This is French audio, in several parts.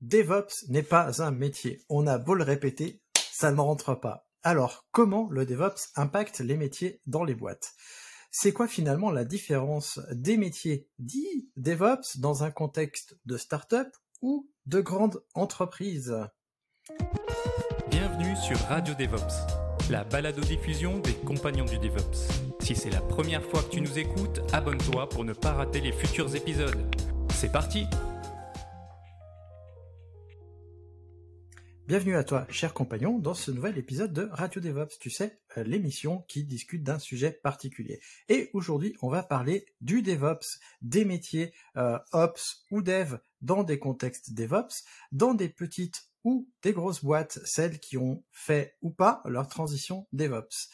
DevOps n'est pas un métier. On a beau le répéter, ça ne rentre pas. Alors, comment le DevOps impacte les métiers dans les boîtes? C'est quoi finalement la différence des métiers dits DevOps dans un contexte de start-up ou de grande entreprise Bienvenue sur Radio DevOps, la balado-diffusion des compagnons du DevOps. Si c'est la première fois que tu nous écoutes, abonne-toi pour ne pas rater les futurs épisodes. C'est parti Bienvenue à toi, cher compagnon, dans ce nouvel épisode de Radio DevOps, tu sais, euh, l'émission qui discute d'un sujet particulier. Et aujourd'hui, on va parler du DevOps, des métiers euh, Ops ou Dev dans des contextes DevOps, dans des petites ou des grosses boîtes, celles qui ont fait ou pas leur transition DevOps.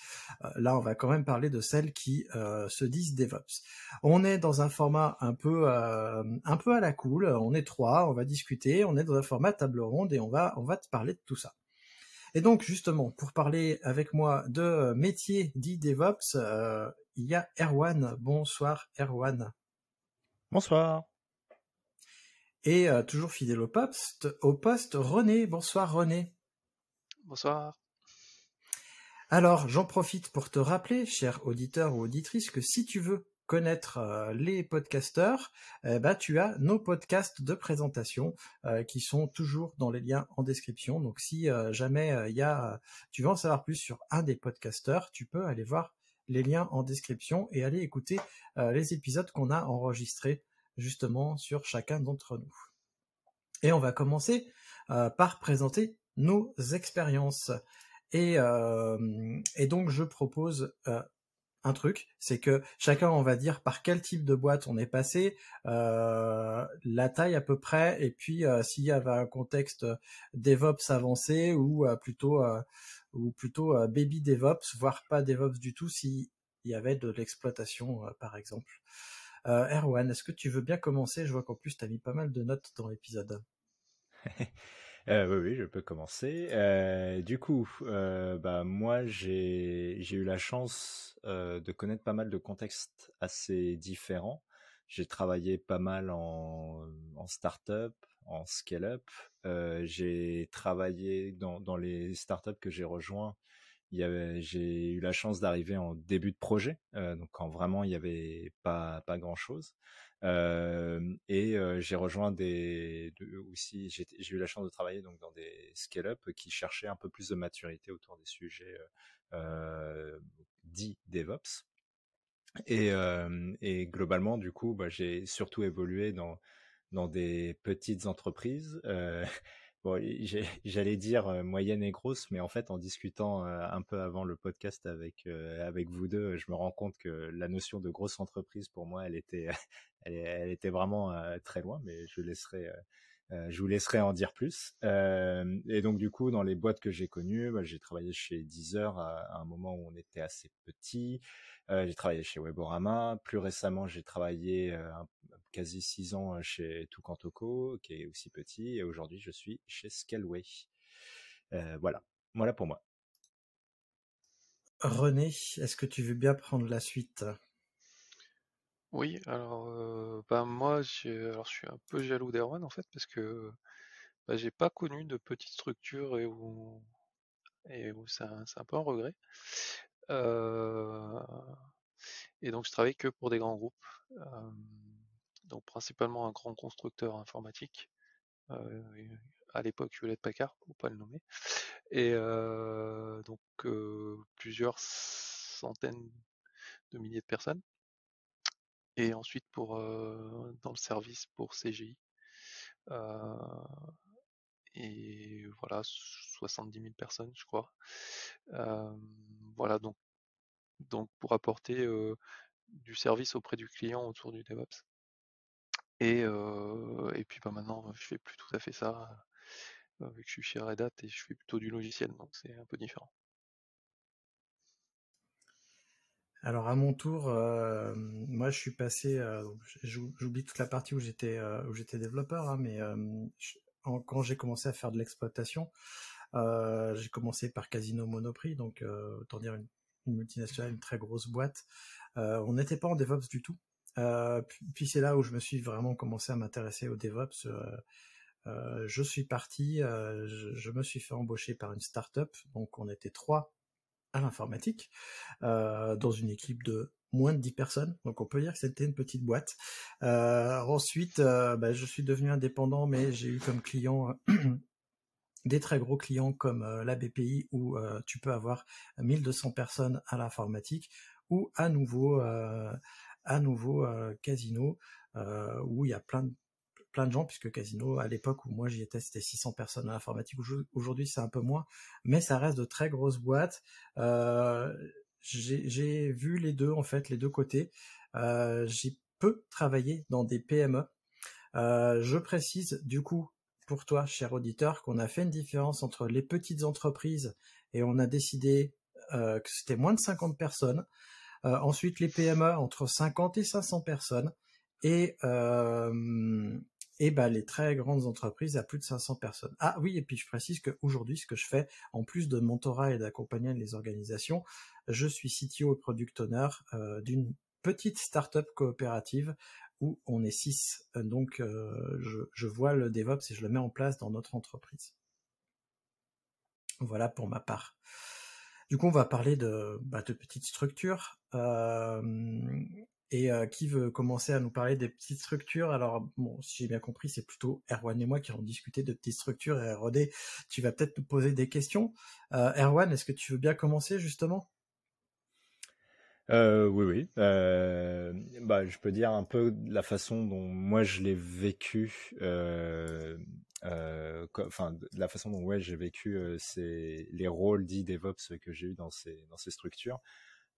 Euh, là, on va quand même parler de celles qui euh, se disent DevOps. On est dans un format un peu euh, un peu à la cool. On est trois, on va discuter. On est dans un format table ronde et on va on va te parler de tout ça. Et donc justement, pour parler avec moi de métier dit DevOps, il y a Erwan. Bonsoir Erwan. Bonsoir. Et euh, toujours fidèle au poste, au poste, René. Bonsoir René. Bonsoir. Alors, j'en profite pour te rappeler, cher auditeur ou auditrice, que si tu veux connaître euh, les podcasteurs, eh ben, tu as nos podcasts de présentation euh, qui sont toujours dans les liens en description. Donc si jamais il y a, tu veux en savoir plus sur un des podcasteurs, tu peux aller voir les liens en description et aller écouter les épisodes qu'on a enregistrés justement sur chacun d'entre nous. Et on va commencer euh, par présenter nos expériences. Et, euh, et, donc je propose euh, un truc, c'est que chacun on va dire par quel type de boîte on est passé, la taille à peu près, et puis s'il y avait un contexte DevOps avancé ou plutôt ou plutôt baby DevOps, voire pas DevOps du tout s'il y avait de l'exploitation par exemple. Euh, Erwan, est-ce que tu veux bien commencer? Je vois qu'en plus, tu as mis pas mal de notes dans l'épisode. euh, oui, oui, je peux commencer. Euh, du coup, bah, moi, j'ai eu la chance de connaître pas mal de contextes assez différents. J'ai travaillé pas mal en, en start-up, en scale-up. j'ai travaillé dans, dans les start-up que j'ai rejoints j'ai eu la chance d'arriver en début de projet, euh, donc quand vraiment il n'y avait pas, pas grand chose. Euh, et euh, j'ai rejoint des aussi j'ai eu la chance de travailler donc dans des scale-up qui cherchaient un peu plus de maturité autour des sujets dits DevOps. Et, globalement, du coup, bah, j'ai surtout évolué dans dans des petites entreprises. Bon, j'allais dire moyenne et grosse, mais en fait, en discutant un peu avant le podcast avec avec vous deux, je me rends compte que la notion de grosse entreprise pour moi, elle était elle, était vraiment très loin, mais je laisserai je vous laisserai en dire plus. et donc du coup, dans les boîtes que j'ai connues, bah, j'ai travaillé chez Deezer à, un moment où on était assez petit. J'ai travaillé chez Weborama. Plus récemment, j'ai travaillé un, quasi six ans euh, chez Tukantoko, qui est aussi petit, et aujourd'hui je suis chez Scaleway. Euh, voilà, voilà pour moi. René, est-ce que tu veux bien prendre la suite? Oui, alors euh, bah, moi alors, je suis un peu jaloux d'Erwan en fait parce que bah, j'ai pas connu de petite structure et où, et où c'est un, un, peu un regret. Et donc je travaille que pour des grands groupes donc principalement un grand constructeur informatique, à l'époque Hewlett Packard, pour pas le nommer, et donc plusieurs centaines de milliers de personnes. Et ensuite pour dans le service pour CGI. Et voilà, 70 000 personnes, je crois. voilà, donc, donc pour apporter du service auprès du client autour du DevOps. Et, et puis bah, maintenant, je fais plus tout à fait ça, vu que je suis chez Red Hat et je fais plutôt du logiciel, donc c'est un peu différent. Alors à mon tour, moi je suis passé, j'oublie toute la partie où j'étais où développeur, hein, mais quand j'ai commencé à faire de l'exploitation, j'ai commencé par Casino Monoprix, donc autant dire une, multinationale, une très grosse boîte. on n'était pas en DevOps du tout. puis, c'est là où je me suis vraiment commencé à m'intéresser au DevOps. je suis parti, je, je, me suis fait embaucher par une startup, donc on était trois à l'informatique, euh, dans une équipe de moins de 10 personnes, donc on peut dire que c'était une petite boîte. Euh, ensuite, euh, bah, je suis devenu indépendant, mais j'ai eu comme client des très gros clients comme la BPI où tu peux avoir 1200 personnes à l'informatique, ou à nouveau, à nouveau Casino où il y a plein de gens, puisque Casino, à l'époque où moi j'y étais, c'était 600 personnes à l'informatique. Aujourd'hui, c'est un peu moins, mais ça reste de très grosses boîtes. Euh, j'ai vu les deux, en fait, les deux côtés. Euh, j'ai peu travaillé dans des PME. Euh, je précise, du coup, pour toi, cher auditeur, qu'on a fait une différence entre les petites entreprises et on a décidé que c'était moins de 50 personnes. ensuite, les PME entre 50 et 500 personnes. Et, et ben les très grandes entreprises à plus de 500 personnes. Ah oui, et puis je précise qu'aujourd'hui, ce que je fais, en plus de mentorat et d'accompagner les organisations, je suis CTO et product owner euh, d'une petite startup coopérative où on est six. Donc euh, je, je, vois le DevOps et je le mets en place dans notre entreprise. Voilà pour ma part. Du coup, on va parler de, bah, de petites structures. Euh, et euh, qui veut commencer à nous parler des petites structures Alors, bon, si j'ai bien compris, c'est plutôt Erwan et moi qui allons discuter de petites structures. Et Rodé, tu vas peut-être nous poser des questions. Euh, Erwan, est-ce que tu veux bien commencer justement? Euh, oui, oui. Euh, bah, je peux dire un peu la façon dont moi je l'ai vécu. Euh, enfin, la façon dont ouais j'ai vécu c'est les rôles dits DevOps que j'ai eu dans ces dans ces structures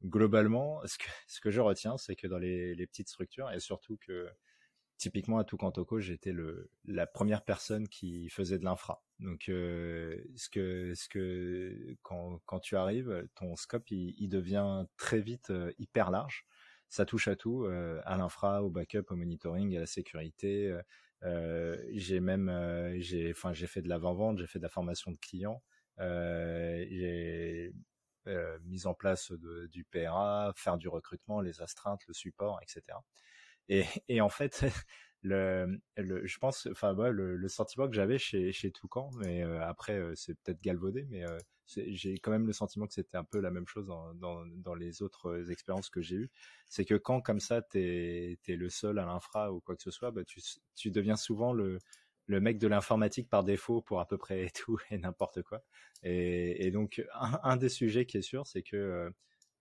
globalement, ce que, ce que je retiens, c'est que dans les, les, petites structures, et surtout que typiquement à Tukantoko, j'étais la première personne qui faisait de l'infra. Donc, euh, ce que ce que quand quand tu arrives, ton scope il, devient très vite euh, hyper large. Ça touche à tout, euh, à l'infra, au backup, au monitoring, à la sécurité. J'ai même j'ai enfin j'ai fait de l'avant-vente, j'ai fait de la formation de clients. Euh, mise en place du PRA, faire du recrutement, les astreintes, le support, etc. Et, en fait, le, je pense, enfin, ouais, le, sentiment que j'avais chez, chez Toucan, mais euh, après, euh, c'est peut-être galvaudé, mais j'ai quand même le sentiment que c'était un peu la même chose dans, dans, dans les autres expériences que j'ai eues. C'est que quand, comme ça, t'es es le seul à l'infra ou quoi que ce soit, bah, tu, tu deviens souvent le, le mec de l'informatique par défaut pour à peu près tout et n'importe quoi. Et, donc, un, des sujets qui est sûr, c'est que euh,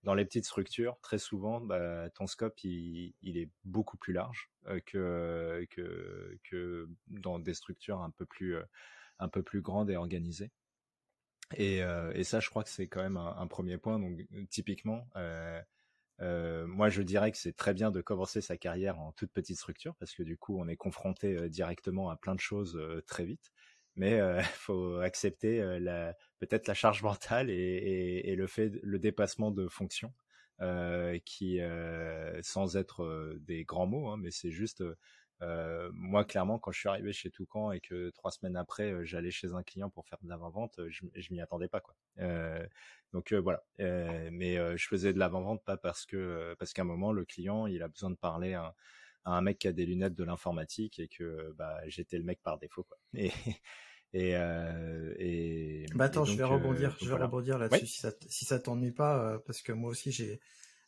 dans les petites structures, très souvent, bah, ton scope, il, il, est beaucoup plus large euh, que, que, que dans des structures un peu plus, euh, un peu plus grandes et organisées. Et, et ça, je crois que c'est quand même un, un, premier point. Donc, typiquement, euh, moi, je dirais que c'est très bien de commencer sa carrière en toute petite structure parce que du coup, on est confronté euh, directement à plein de choses euh, très vite. Mais il faut accepter peut-être la charge mentale et, et, et, le fait, le dépassement de fonctions, qui, sans être des grands mots, hein, mais c'est juste euh, moi, clairement, quand je suis arrivé chez Toucan et que trois semaines après, euh, j'allais chez un client pour faire de l'avant-vente, je, je m'y attendais pas, quoi. Euh, donc voilà. mais je faisais de l'avant-vente pas parce que parce qu'à un moment, le client, il a besoin de parler à, à un mec qui a des lunettes de l'informatique et que bah, j'étais le mec par défaut, quoi. Et et, euh, et bah attends, je vais rebondir, je vais rebondir là-dessus si ça si ça t'ennuie pas, parce que moi aussi j'ai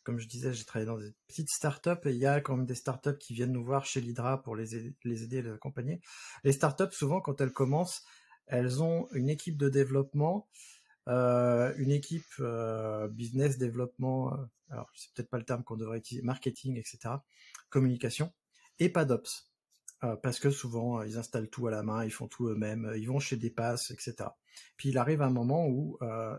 comme je disais, j'ai travaillé dans des petites startups et il y a quand même des startups qui viennent nous voir chez l'Hydra pour les aider, les les accompagner. Les startups, souvent, quand elles commencent, elles ont une équipe de développement, euh, une équipe euh, business développement, euh, alors c'est peut-être pas le terme qu'on devrait utiliser, marketing, etc., communication, et pas d'ops. Parce que souvent ils installent tout à la main, ils font tout eux-mêmes, ils vont chez des passes, etc. Puis il arrive un moment où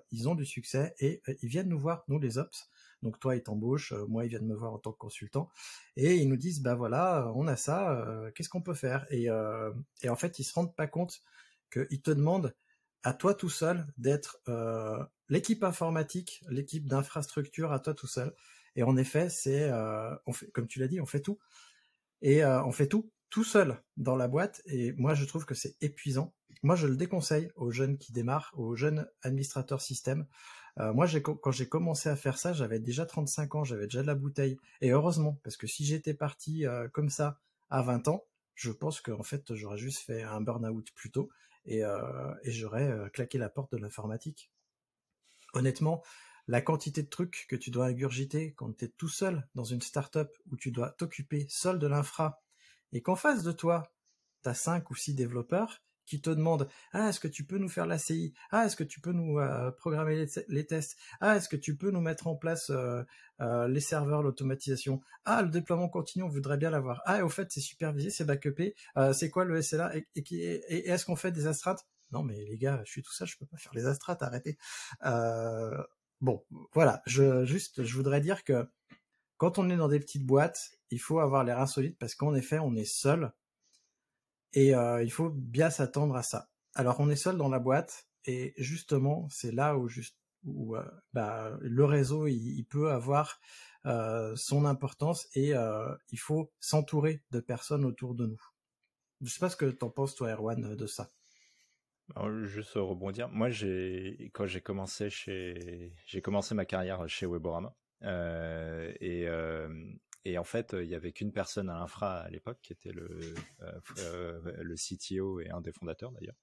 ils ont du succès et ils viennent nous voir, nous les ops, Donc toi, ils t'embauchent, euh, moi, ils viennent me voir en tant que consultant, et ils nous disent, bah voilà, on a ça, euh, qu'est-ce qu'on peut faire? Et, euh, en fait, ils se rendent pas compte qu'ils te demandent à toi tout seul d'être l'équipe informatique, l'équipe d'infrastructure à toi tout seul. Et en effet, c'est, comme tu l'as dit, on fait tout. Et on fait tout tout seul dans la boîte. Et moi, je trouve que c'est épuisant. Moi, je le déconseille aux jeunes qui démarrent, aux jeunes administrateurs système. Euh, moi, quand j'ai commencé à faire ça, j'avais déjà 35 ans, j'avais déjà de la bouteille. Et heureusement, parce que si j'étais parti euh, comme ça à 20 ans, je pense qu'en fait, j'aurais juste fait un burn-out plus tôt et, euh, j'aurais claqué la porte de l'informatique. Honnêtement, la quantité de trucs que tu dois ingurgiter quand tu es tout seul dans une startup où tu dois t'occuper seul de l'infra et qu'en face de toi, tu as cinq ou six développeurs qui te demandent ah est-ce que tu peux nous faire la CI ah est-ce que tu peux nous euh, programmer les, tests? Ah est-ce que tu peux nous mettre en place euh, euh, les serveurs l'automatisation? Ah le déploiement continu on voudrait bien l'avoir. Ah au fait c'est supervisé c'est backupé c'est quoi le SLA et, et, est-ce qu'on fait des astreintes non mais les gars je suis tout seul je peux pas faire les astreintes arrêtez. Bon voilà je juste je voudrais dire que quand on est dans des petites boîtes il faut avoir l'air insolite parce qu'en effet, on est seul et euh, il faut bien s'attendre à ça. Alors, on est seul dans la boîte et justement, c'est là où, juste, où euh, bah, le réseau il, peut avoir euh, son importance et il faut s'entourer de personnes autour de nous. Je sais pas ce que t'en penses toi, Erwan, de ça. Juste rebondir. Moi, j'ai quand j'ai commencé chez j'ai commencé ma carrière chez Weborama et et en fait, il y avait qu'une personne à l'infra à l'époque, qui était le, euh, euh, le CTO et un des fondateurs d'ailleurs.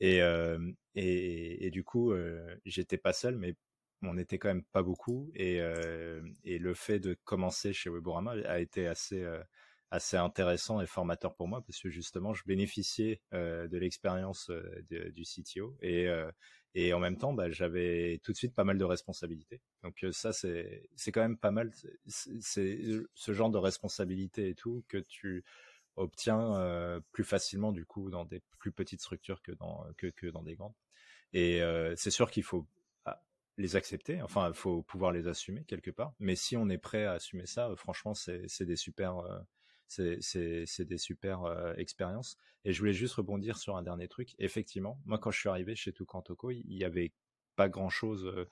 Et, euh, et, et, du coup, j'étais pas seul, mais on était quand même pas beaucoup. Et, et le fait de commencer chez Weborama a été assez assez intéressant et formateur pour moi parce que justement je bénéficiais de l'expérience du CTO et en même temps, bah, j'avais tout de suite pas mal de responsabilités. Donc ça, c'est c'est quand même pas mal. C'est ce genre de responsabilité et tout que tu obtiens plus facilement du coup dans des plus petites structures que dans que, que dans des grandes. Et c'est sûr qu'il faut ah, les accepter. Enfin, il faut pouvoir les assumer quelque part. Mais si on est prêt à assumer ça, franchement, c'est des super c'est des super euh, expériences. Et je voulais juste rebondir sur un dernier truc. Effectivement, moi quand je suis arrivé chez Tukantoko, il y avait pas grand chose. Euh,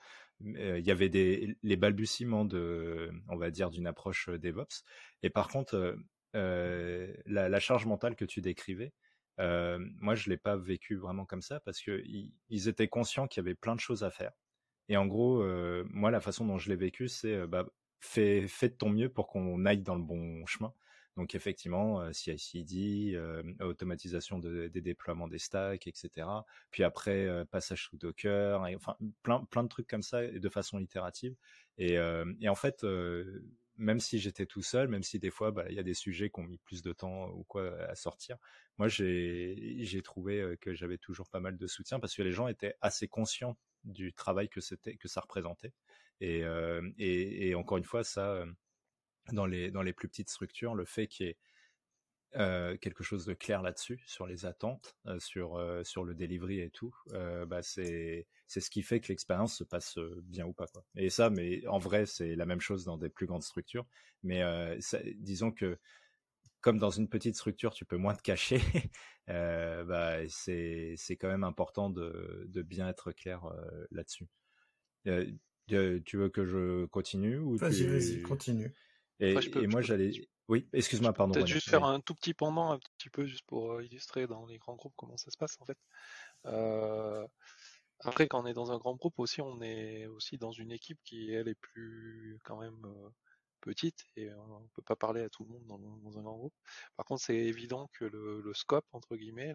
euh, il y avait des les balbutiements de, on va dire, d'une approche DevOps. Et par contre, la, charge mentale que tu décrivais, moi je l'ai pas vécu vraiment comme ça parce que ils, étaient conscients qu'il y avait plein de choses à faire. Et en gros, moi la façon dont je l'ai vécu, c'est bah, fais de ton mieux pour qu'on aille dans le bon chemin. Donc effectivement, euh, CI/CD, euh, automatisation des déploiements des stacks, etc. Puis après, euh, passage sous Docker, enfin plein plein de trucs comme ça de façon itérative. Et, en fait, même si j'étais tout seul, même si des fois bah, il y a des sujets qui ont mis plus de temps ou quoi à sortir, moi j'ai trouvé que j'avais toujours pas mal de soutien parce que les gens étaient assez conscients du travail que c'était que ça représentait. Et encore une fois, ça dans les, dans les plus petites structures, le fait qu'il y ait euh, quelque chose de clair là-dessus, sur les attentes, euh, sur, euh, sur le delivery et tout, bah c'est, c'est ce qui fait que l'expérience se passe bien ou pas. Quoi. Et ça, mais en vrai, c'est la même chose dans des plus grandes structures. Mais disons que comme dans une petite structure, tu peux moins te cacher, bah, c'est, c'est quand même important de, de bien être clair là-dessus. tu veux que je continue ou Vas-y, vas-y, continue. Et, moi, j'allais. Oui, excuse-moi, pardon. Peut-être juste faire un tout petit pendant, un petit peu, juste pour euh, illustrer dans les grands groupes comment ça se passe en fait. Euh, après, quand on est dans un grand groupe aussi, on est aussi dans une équipe qui elle est plus quand même euh, petite et on peut pas parler à tout le monde dans, un grand groupe. Par contre, c'est évident que le, scope entre guillemets,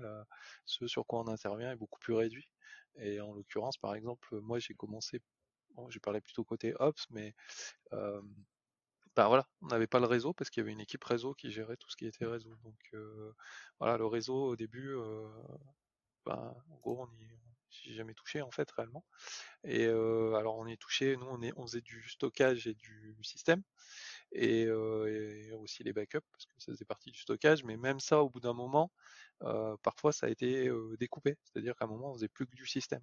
ce sur quoi on intervient est beaucoup plus réduit. Et en l'occurrence, par exemple, moi j'ai commencé, bon, j'ai parlé plutôt côté ops, mais bah voilà, on n'avait pas le réseau parce qu'il y avait une équipe réseau qui gérait tout ce qui était réseau. Donc euh, voilà, le réseau au début, euh, bah, en gros, on n'y j'ai jamais touché en fait réellement. Et euh, alors on est touché, nous on est on faisait du stockage et du système et, aussi les backups parce que ça faisait partie du stockage. Mais même ça, au bout d'un moment, parfois ça a été découpé, c'est-à-dire qu'à un moment on faisait plus que du système.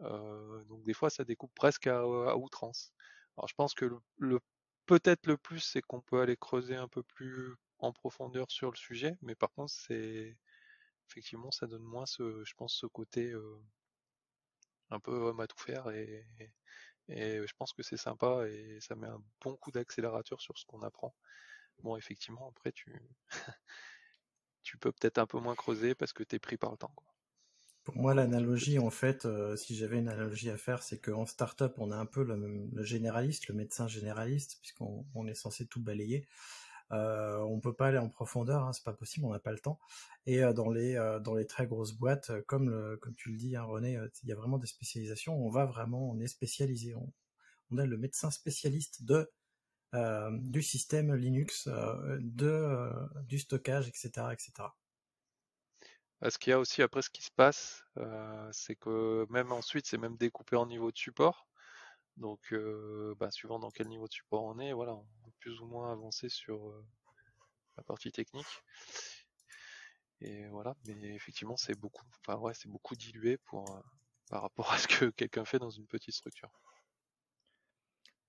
donc des fois ça découpe presque à outrance. Alors je pense que le, peut-être le plus, c'est qu'on peut aller creuser un peu plus en profondeur sur le sujet, mais par contre, c'est effectivement, ça donne moins ce, je pense, ce côté un peu homme à tout faire et, je pense que c'est sympa et ça met un bon coup d'accélérateur sur ce qu'on apprend. Bon, effectivement, après, tu, tu peux peut-être un peu moins creuser parce que tu es pris par le temps. Moi, l'analogie, en fait, euh, si j'avais une analogie à faire, c'est qu'en startup, on a un peu le, généraliste, le médecin généraliste, puisqu'on on est censé tout balayer. Euh, on peut pas aller en profondeur, hein, c'est pas possible, on n'a pas le temps. Et euh, dans les euh, dans les très grosses boîtes, comme comme tu le dis, hein, René, il y a vraiment des spécialisations. On va vraiment, on est spécialisé. On, on a le médecin spécialiste de du système Linux, de du stockage, etc., etc. Ce qu'il y a aussi après ce qui se passe, c'est que même ensuite, c'est même découpé en niveau de support. Donc, bah, suivant dans quel niveau de support on est, voilà, on peut plus ou moins avancer sur la partie technique. Et voilà, mais effectivement, c'est beaucoup, enfin ouais, c'est beaucoup dilué pour par rapport à ce que quelqu'un fait dans une petite structure.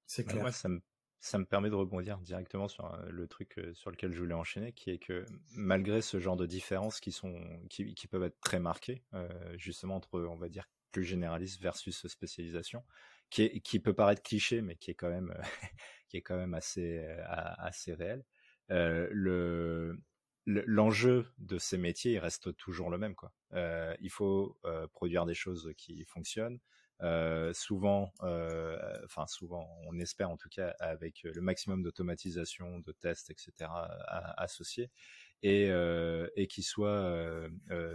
C'est bah, clair. ça me, ça me permet de rebondir directement sur le truc sur lequel je voulais enchaîner, qui est que malgré ce genre de différences qui sont, qui, qui peuvent être très marquées, justement entre, on va dire, plus généraliste versus spécialisation, qui, peut paraître cliché, mais qui est quand même, qui est quand même assez, euh, assez réel. Euh, le, l'enjeu de ces métiers il reste toujours le même quoi. Euh, il faut produire des choses qui fonctionnent. Souvent, enfin souvent, on espère en tout cas avec le maximum d'automatisation, de tests, etc. associés et, qui soient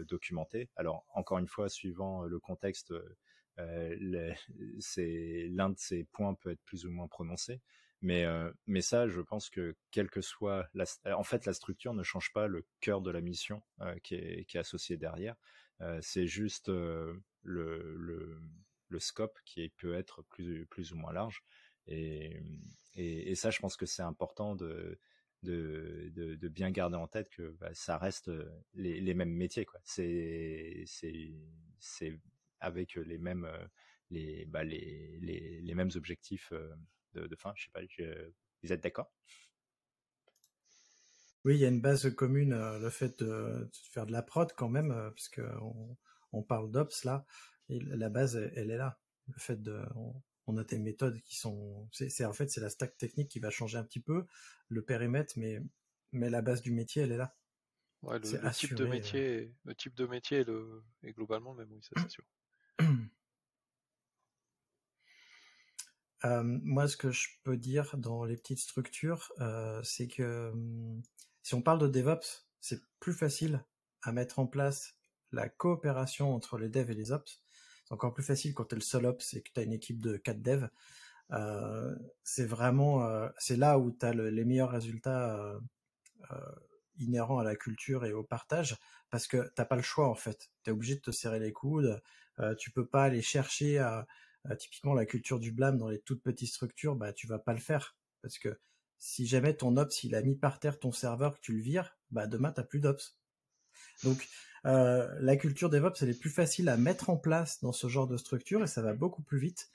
documentés. Alors encore une fois, suivant le contexte euh, l'un de ces points peut être plus ou moins prononcé. Mais, euh, mais ça, je pense que quelle que soit en fait, la structure ne change pas le cœur de la mission euh, qui, est, qui est associé derrière. c'est juste le, le, le, scope qui peut être plus, ou moins large. Et, ça, je pense que c'est important de, bien garder en tête que bah, ça reste les, les mêmes métiers. Quoi. C'est, avec les mêmes, les, bah, les, mêmes objectifs de, de fin. Je sais pas, vous êtes d'accord? Oui, il y a une base commune, le fait de, faire de la prod quand même, parce qu'on on parle d'Ops là, et la base, elle, est là. Le fait de, on, a des méthodes qui sont, c'est en fait c'est la stack technique qui va changer un petit peu, le périmètre, mais mais la base du métier, elle est là. Ouais, le, type de métier, le type de métier est, le, est globalement le même, oui, ça c'est sûr. Euh, moi, ce que je peux dire dans les petites structures, euh, c'est que hum, si on parle de DevOps, c'est plus facile à mettre en place la coopération entre les devs et les ops. C'est encore plus facile quand tu es le seul ops et que tu as une équipe de 4 devs. Euh, c'est vraiment, c'est là où tu as les meilleurs résultats inhérents à la culture et au partage, parce que t'as pas le choix en fait. Tu es obligé de te serrer les coudes, euh, tu peux pas aller chercher typiquement la culture du blâme dans les toutes petites structures, bah tu vas pas le faire parce que si jamais ton ops il a mis par terre ton serveur que tu le vires, bah demain t'as plus d'ops. Donc euh, la culture DevOps elle est plus facile à mettre en place dans ce genre de structure et ça va beaucoup plus vite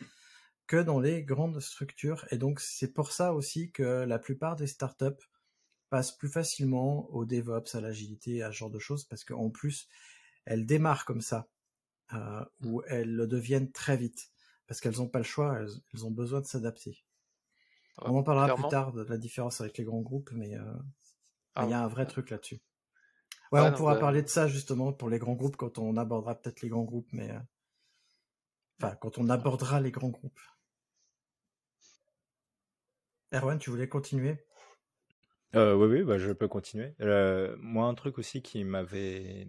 que dans les grandes structures. Et donc c'est pour ça aussi que la plupart des startups passent plus facilement au DevOps, à l'agilité, à ce genre de choses, parce qu'en plus, elles démarrent comme ça. Euh, où elles le deviennent très vite parce qu'elles n'ont pas le choix, elles, ont besoin de s'adapter. on en parlera plus tard de la différence avec les grands groupes, mais euh, ah il y a un vrai truc là-dessus. Ouais, on pourra bah parler de ça justement pour les grands groupes quand on abordera peut-être les grands groupes, mais euh, enfin quand on abordera les grands groupes. Erwan, tu voulais continuer? Euh, oui, oui, bah, je peux continuer. moi, un truc aussi qui m'avait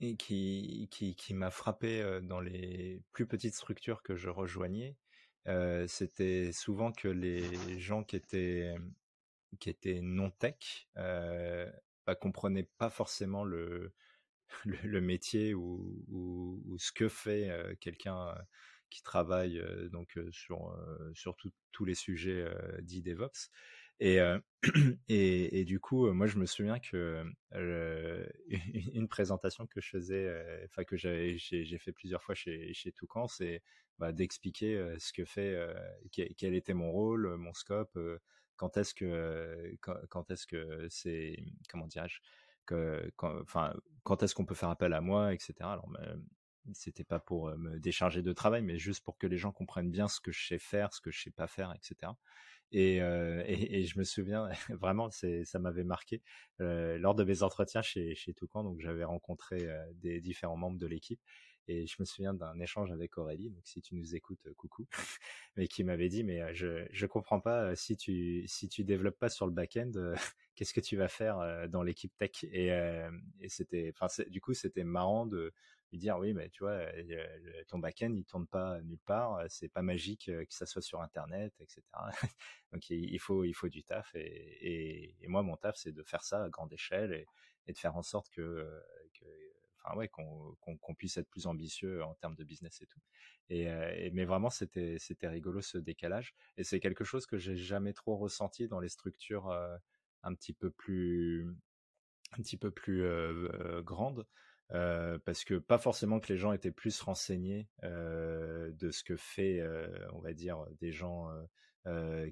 et qui, qui, qui m'a frappé dans les plus petites structures que je rejoignais, c'était souvent que les gens qui étaient, qui étaient non tech euh, bah, comprenaient pas forcément le, le, métier ou, ou, ce que fait quelqu'un qui travaille donc sur, sur tous les sujets dits DevOps. Et, et, et, du coup, moi, je me souviens que une présentation que je faisais, enfin que j'ai fait plusieurs fois chez, chez Toucan, c'est bah, d'expliquer ce que fait, quel était mon rôle, mon scope, quand est-ce que, quand, est-ce que c'est, comment dirais-je, enfin, quand, est-ce qu'on peut faire appel à moi, etc. Alors, c'était pas pour me décharger de travail, mais juste pour que les gens comprennent bien ce que je sais faire, ce que je sais pas faire, etc. Et, et, je me souviens vraiment, ça m'avait marqué lors de mes entretiens chez chez Toucan. Donc j'avais rencontré des différents membres de l'équipe et je me souviens d'un échange avec Aurélie. Donc si tu nous écoutes, coucou, mais qui m'avait dit mais je je comprends pas si tu si tu développes pas sur le back-end, qu'est-ce que tu vas faire dans l'équipe tech? Et, et c'était, enfin du coup c'était marrant de lui dire oui mais tu vois ton back-end il tourne pas nulle part c'est pas magique que ça soit sur internet etc donc il faut il faut du taf et, et, moi mon taf c'est de faire ça à grande échelle et, et de faire en sorte que ouais qu'on puisse être plus ambitieux en termes de business et tout. Et, mais vraiment c'était rigolo ce décalage. Et c'est quelque chose que j'ai jamais trop ressenti dans les structures un petit peu plus un petit peu plus grandes parce que pas forcément que les gens étaient plus renseignés de ce que fait, on va dire, des gens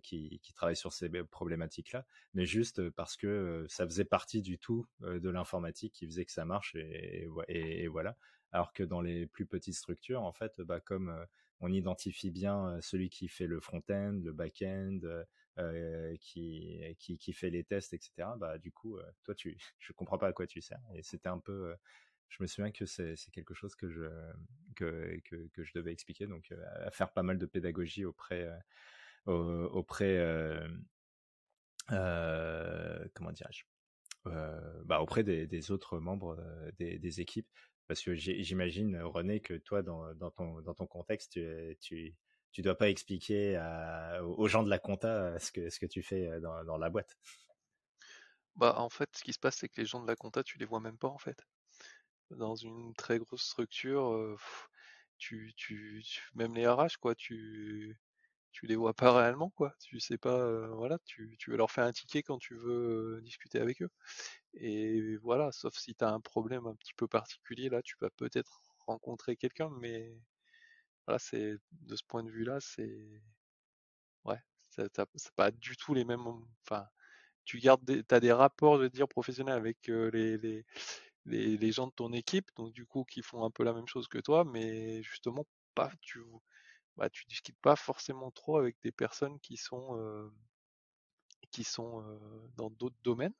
qui, qui, travaillent sur ces problématiques-là, mais juste parce que ça faisait partie du tout de l'informatique qui faisait que ça marche et, voilà. Alors que dans les plus petites structures, en fait, bah, comme on identifie bien celui qui fait le front-end, le back-end, qui, qui, fait les tests, etc. Bah du coup, toi tu, je comprends pas à quoi tu sers. Et c'était un peu, je me souviens que c'est quelque chose que je que, que, je devais expliquer, donc à faire pas mal de pédagogie auprès auprès euh, comment dirais-je bah, auprès des, des, autres membres des, équipes parce que j'imagine René que toi dans, dans, ton dans ton contexte tu tu tu dois pas expliquer aux gens de la compta ce que ce que tu fais dans, dans la boîte. Bah en fait ce qui se passe c'est que les gens de la compta tu les vois même pas en fait dans une très grosse structure, tu, tu, même les RH, quoi, tu, tu les vois pas réellement, quoi. Tu sais pas, voilà, tu, tu veux leur faire un ticket quand tu veux discuter avec eux. Et voilà, sauf si tu as un problème un petit peu particulier, là, tu vas peut-être rencontrer quelqu'un, mais voilà, c'est de ce point de vue-là, c'est ouais, c'est pas du tout les mêmes. Enfin, tu gardes, des, as des rapports de dire professionnels avec les, les les, les, gens de ton équipe, donc du coup qui font un peu la même chose que toi, mais justement pas tu bah, tu discutes pas forcément trop avec des personnes qui sont euh, qui sont euh, dans d'autres domaines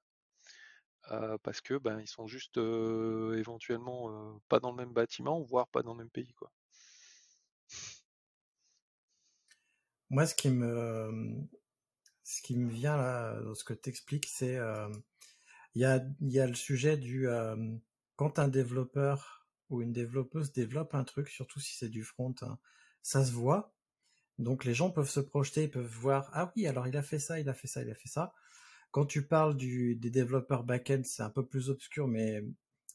parce que ben ils sont juste éventuellement pas dans le même bâtiment voire pas dans le même pays quoi. Moi ce qui me ce qui me vient là dans ce que tu expliques c'est il y a, y a le sujet du quand un développeur ou une développeuse développe un truc, surtout si c'est du front, hein, ça se voit. Donc les gens peuvent se projeter, peuvent voir ah oui alors il a fait ça, il a fait ça, il a fait ça. Quand tu parles des développeurs back-end, c'est un peu plus obscur, mais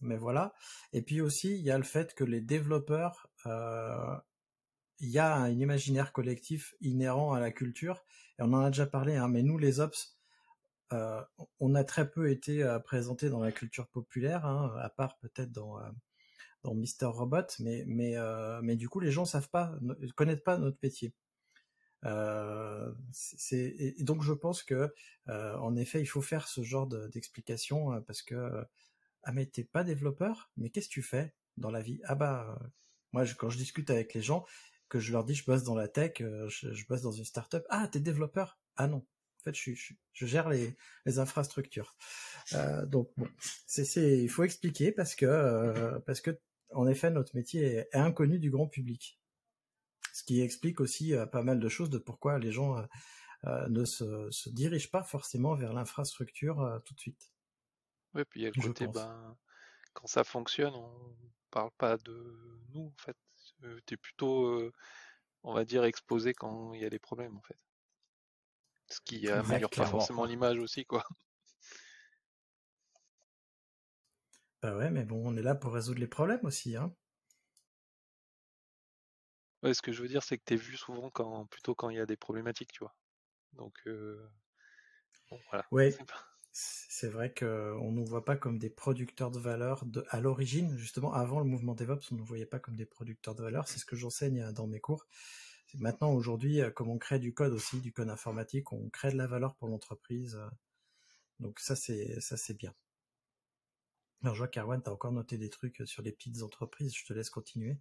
mais voilà. Et puis aussi il y a le fait que les développeurs euh, il y a un imaginaire collectif inhérent à la culture, et on en a déjà parlé, hein, mais nous les ops, euh, on a très peu été euh, présenté dans la culture populaire, hein, à part peut-être dans dans Mister Robot, mais mais mais du coup les gens savent pas, ne connaissent pas notre métier. c'est et donc je pense que en effet il faut faire ce genre d'explication parce que ah mais t'es pas développeur, mais qu'est-ce que tu fais dans la vie? Ah bah moi quand je discute avec les gens que je leur dis je bosse dans la tech, je, bosse dans une startup, ah t'es développeur? Ah non, en fait, je, je, gère les, les infrastructures. Euh, donc bon, c'est, il faut expliquer parce que euh, parce que en effet notre métier est, inconnu du grand public, ce qui explique aussi euh, pas mal de choses de pourquoi les gens euh, euh, ne se, se, dirigent pas forcément vers l'infrastructure tout de suite. Oui, puis il y a le côté, ben, quand ça fonctionne, on parle pas de nous en fait. tu es plutôt, on va dire, exposé quand il y a des problèmes en fait. Ce qui améliore pas forcément l'image aussi, quoi. Bah ouais, mais bon, on est là pour résoudre les problèmes aussi, hein. Ouais, ce que je veux dire, c'est que tu es vu souvent quand, plutôt quand il y a des problématiques, tu vois. Donc. Euh... voilà. Oui, c'est vrai qu'on ne nous voit pas comme des producteurs de valeur de, à l'origine, justement, avant le mouvement DevOps, on ne nous voyait pas comme des producteurs de valeur. C'est ce que j'enseigne dans mes cours. Maintenant, aujourd'hui, comme on crée du code aussi, du code informatique, on crée de la valeur pour l'entreprise. Donc ça, c'est ça, c'est bien. Alors, je vois qu'Arwan, tu as encore noté des trucs sur les petites entreprises. Je te laisse continuer.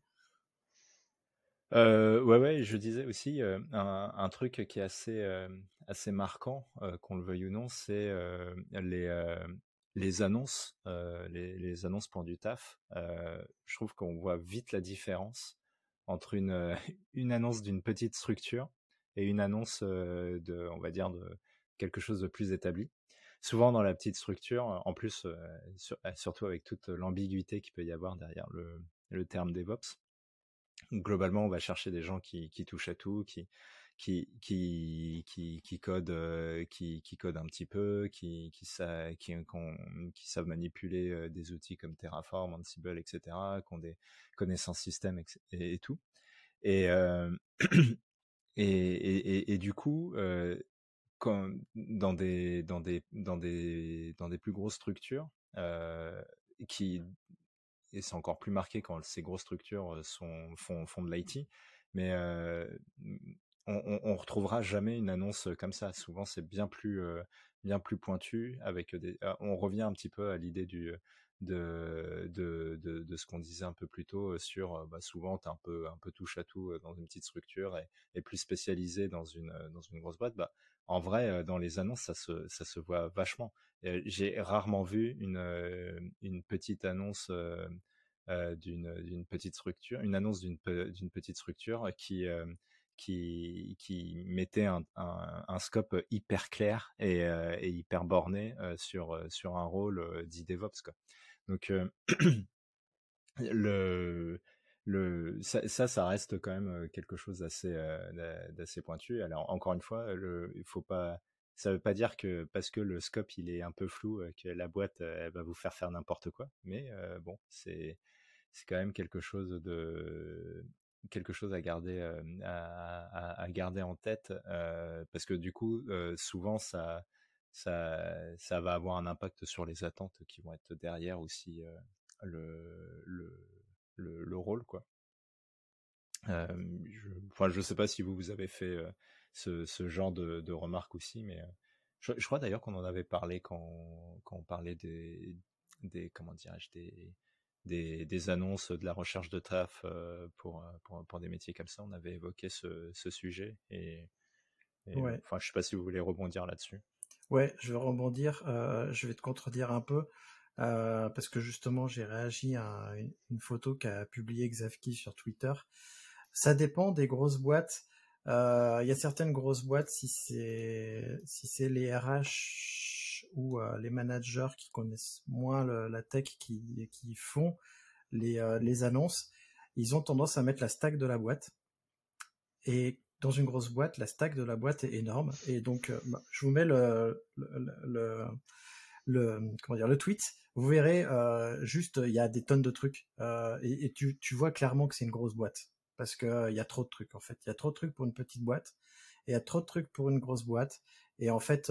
Euh, ouais, ouais, je disais aussi euh, un, truc qui est assez, euh, assez marquant, euh, qu'on le veuille ou non, c'est euh, les, euh, les annonces, les, les, annonces pour du taf. je trouve qu'on voit vite la différence entre une, une annonce d'une petite structure et une annonce de, on va dire, de quelque chose de plus établi. Souvent dans la petite structure, en plus, surtout avec toute l'ambiguïté qu'il peut y avoir derrière le, le terme DevOps, globalement, on va chercher des gens qui, qui touchent à tout, qui qui qui qui, qui codent euh, qui, qui codent un petit peu, qui qui, sa, qui, qui savent manipuler euh, des outils comme Terraform, Ansible, etc., qui ont des connaissances système et, et, tout. Et, euh, et, et, et, du coup, euh, dans des plus grosses structures euh, et c'est encore plus marqué quand ces grosses structures sont, font, de l'IT, mais euh, on, on, retrouvera jamais une annonce comme ça. Souvent, c'est bien plus, euh, pointu. Avec des, on revient un petit peu à l'idée de, ce qu'on disait un peu plus tôt sur bah, souvent tu un peu un peu touche à tout dans une petite structure et, plus spécialisé dans une dans une grosse boîte bah en vrai dans les annonces ça se voit vachement j'ai rarement vu une petite annonce d'une petite structure une annonce d'une petite structure qui mettait un, scope hyper clair et, hyper borné sur, un rôle dit DevOps. Donc, le, ça, ça, reste quand même quelque chose d'assez, euh, d'assez pointu. Alors, encore une fois, le, faut pas, ça veut pas dire que parce que le scope il est un peu flou, que la boîte va vous faire faire n'importe quoi. Mais euh, bon, c'est, c'est quand même quelque chose de, quelque chose à garder, à, garder en tête, parce que du coup, souvent ça, ça, ça va avoir un impact sur les attentes qui vont être derrière aussi euh, le, le, le, le, rôle, quoi. Euh, je, enfin, je sais pas si vous, vous avez fait euh, ce, ce, genre de, de remarques aussi, mais je, je, crois d'ailleurs qu'on en avait parlé quand, quand on parlait des, des comment dirais-je, des, des, des, annonces de la recherche de taf pour, pour, pour, des métiers comme ça. On avait évoqué ce, ce sujet et, et ouais. enfin, je sais pas si vous voulez rebondir là-dessus. Ouais, je vais rebondir. Je vais te contredire un peu euh, parce que justement, j'ai réagi à une, photo qu'a publiée Xavki sur Twitter. Ça dépend des grosses boîtes. Euh, il y a certaines grosses boîtes, si c'est si les RH ou euh, les managers qui connaissent moins la tech qui, qui font les, les annonces, ils ont tendance à mettre la stack de la boîte. Et dans une grosse boîte, la stack de la boîte est énorme. Et donc, bah, je vous mets le, le, le, comment dire, le tweet. Vous verrez, euh, juste, il y a des tonnes de trucs. Euh, et, tu, vois clairement que c'est une grosse boîte. Parce qu'il euh, y a trop de trucs, en fait. Il y a trop de trucs pour une petite boîte. Et il y a trop de trucs pour une grosse boîte. Et en fait,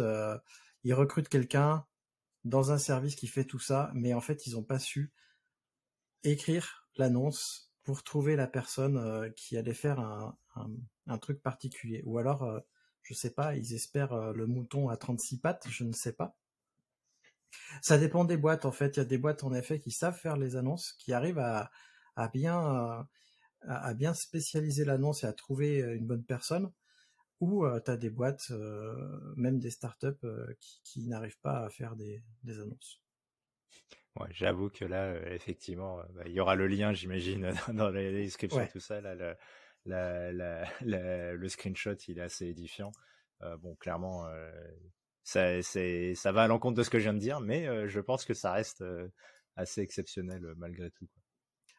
ils recrutent quelqu'un dans un service qui fait tout ça. Mais en fait, ils n'ont pas su écrire l'annonce pour trouver la personne qui allait faire un, truc particulier. Ou alors, euh, je sais pas, ils espèrent le mouton à 36 pattes, je ne sais pas. Ça dépend des boîtes, en fait. Il y a des boîtes, en effet, qui savent faire les annonces, qui arrivent à, à bien, à, à, bien spécialiser l'annonce et à trouver une bonne personne. Ou tu as des boîtes, même des startups, qui, qui n'arrivent pas à faire des, des annonces. Ouais, j'avoue que là, euh, effectivement, bah, il y aura le lien, j'imagine, dans la description, ouais. tout ça. Là, le, la, la, la, le screenshot, il est assez édifiant. Euh, bon, clairement, euh, ça, va à l'encontre de ce que je viens de dire, mais euh, je pense que ça reste assez exceptionnel malgré tout.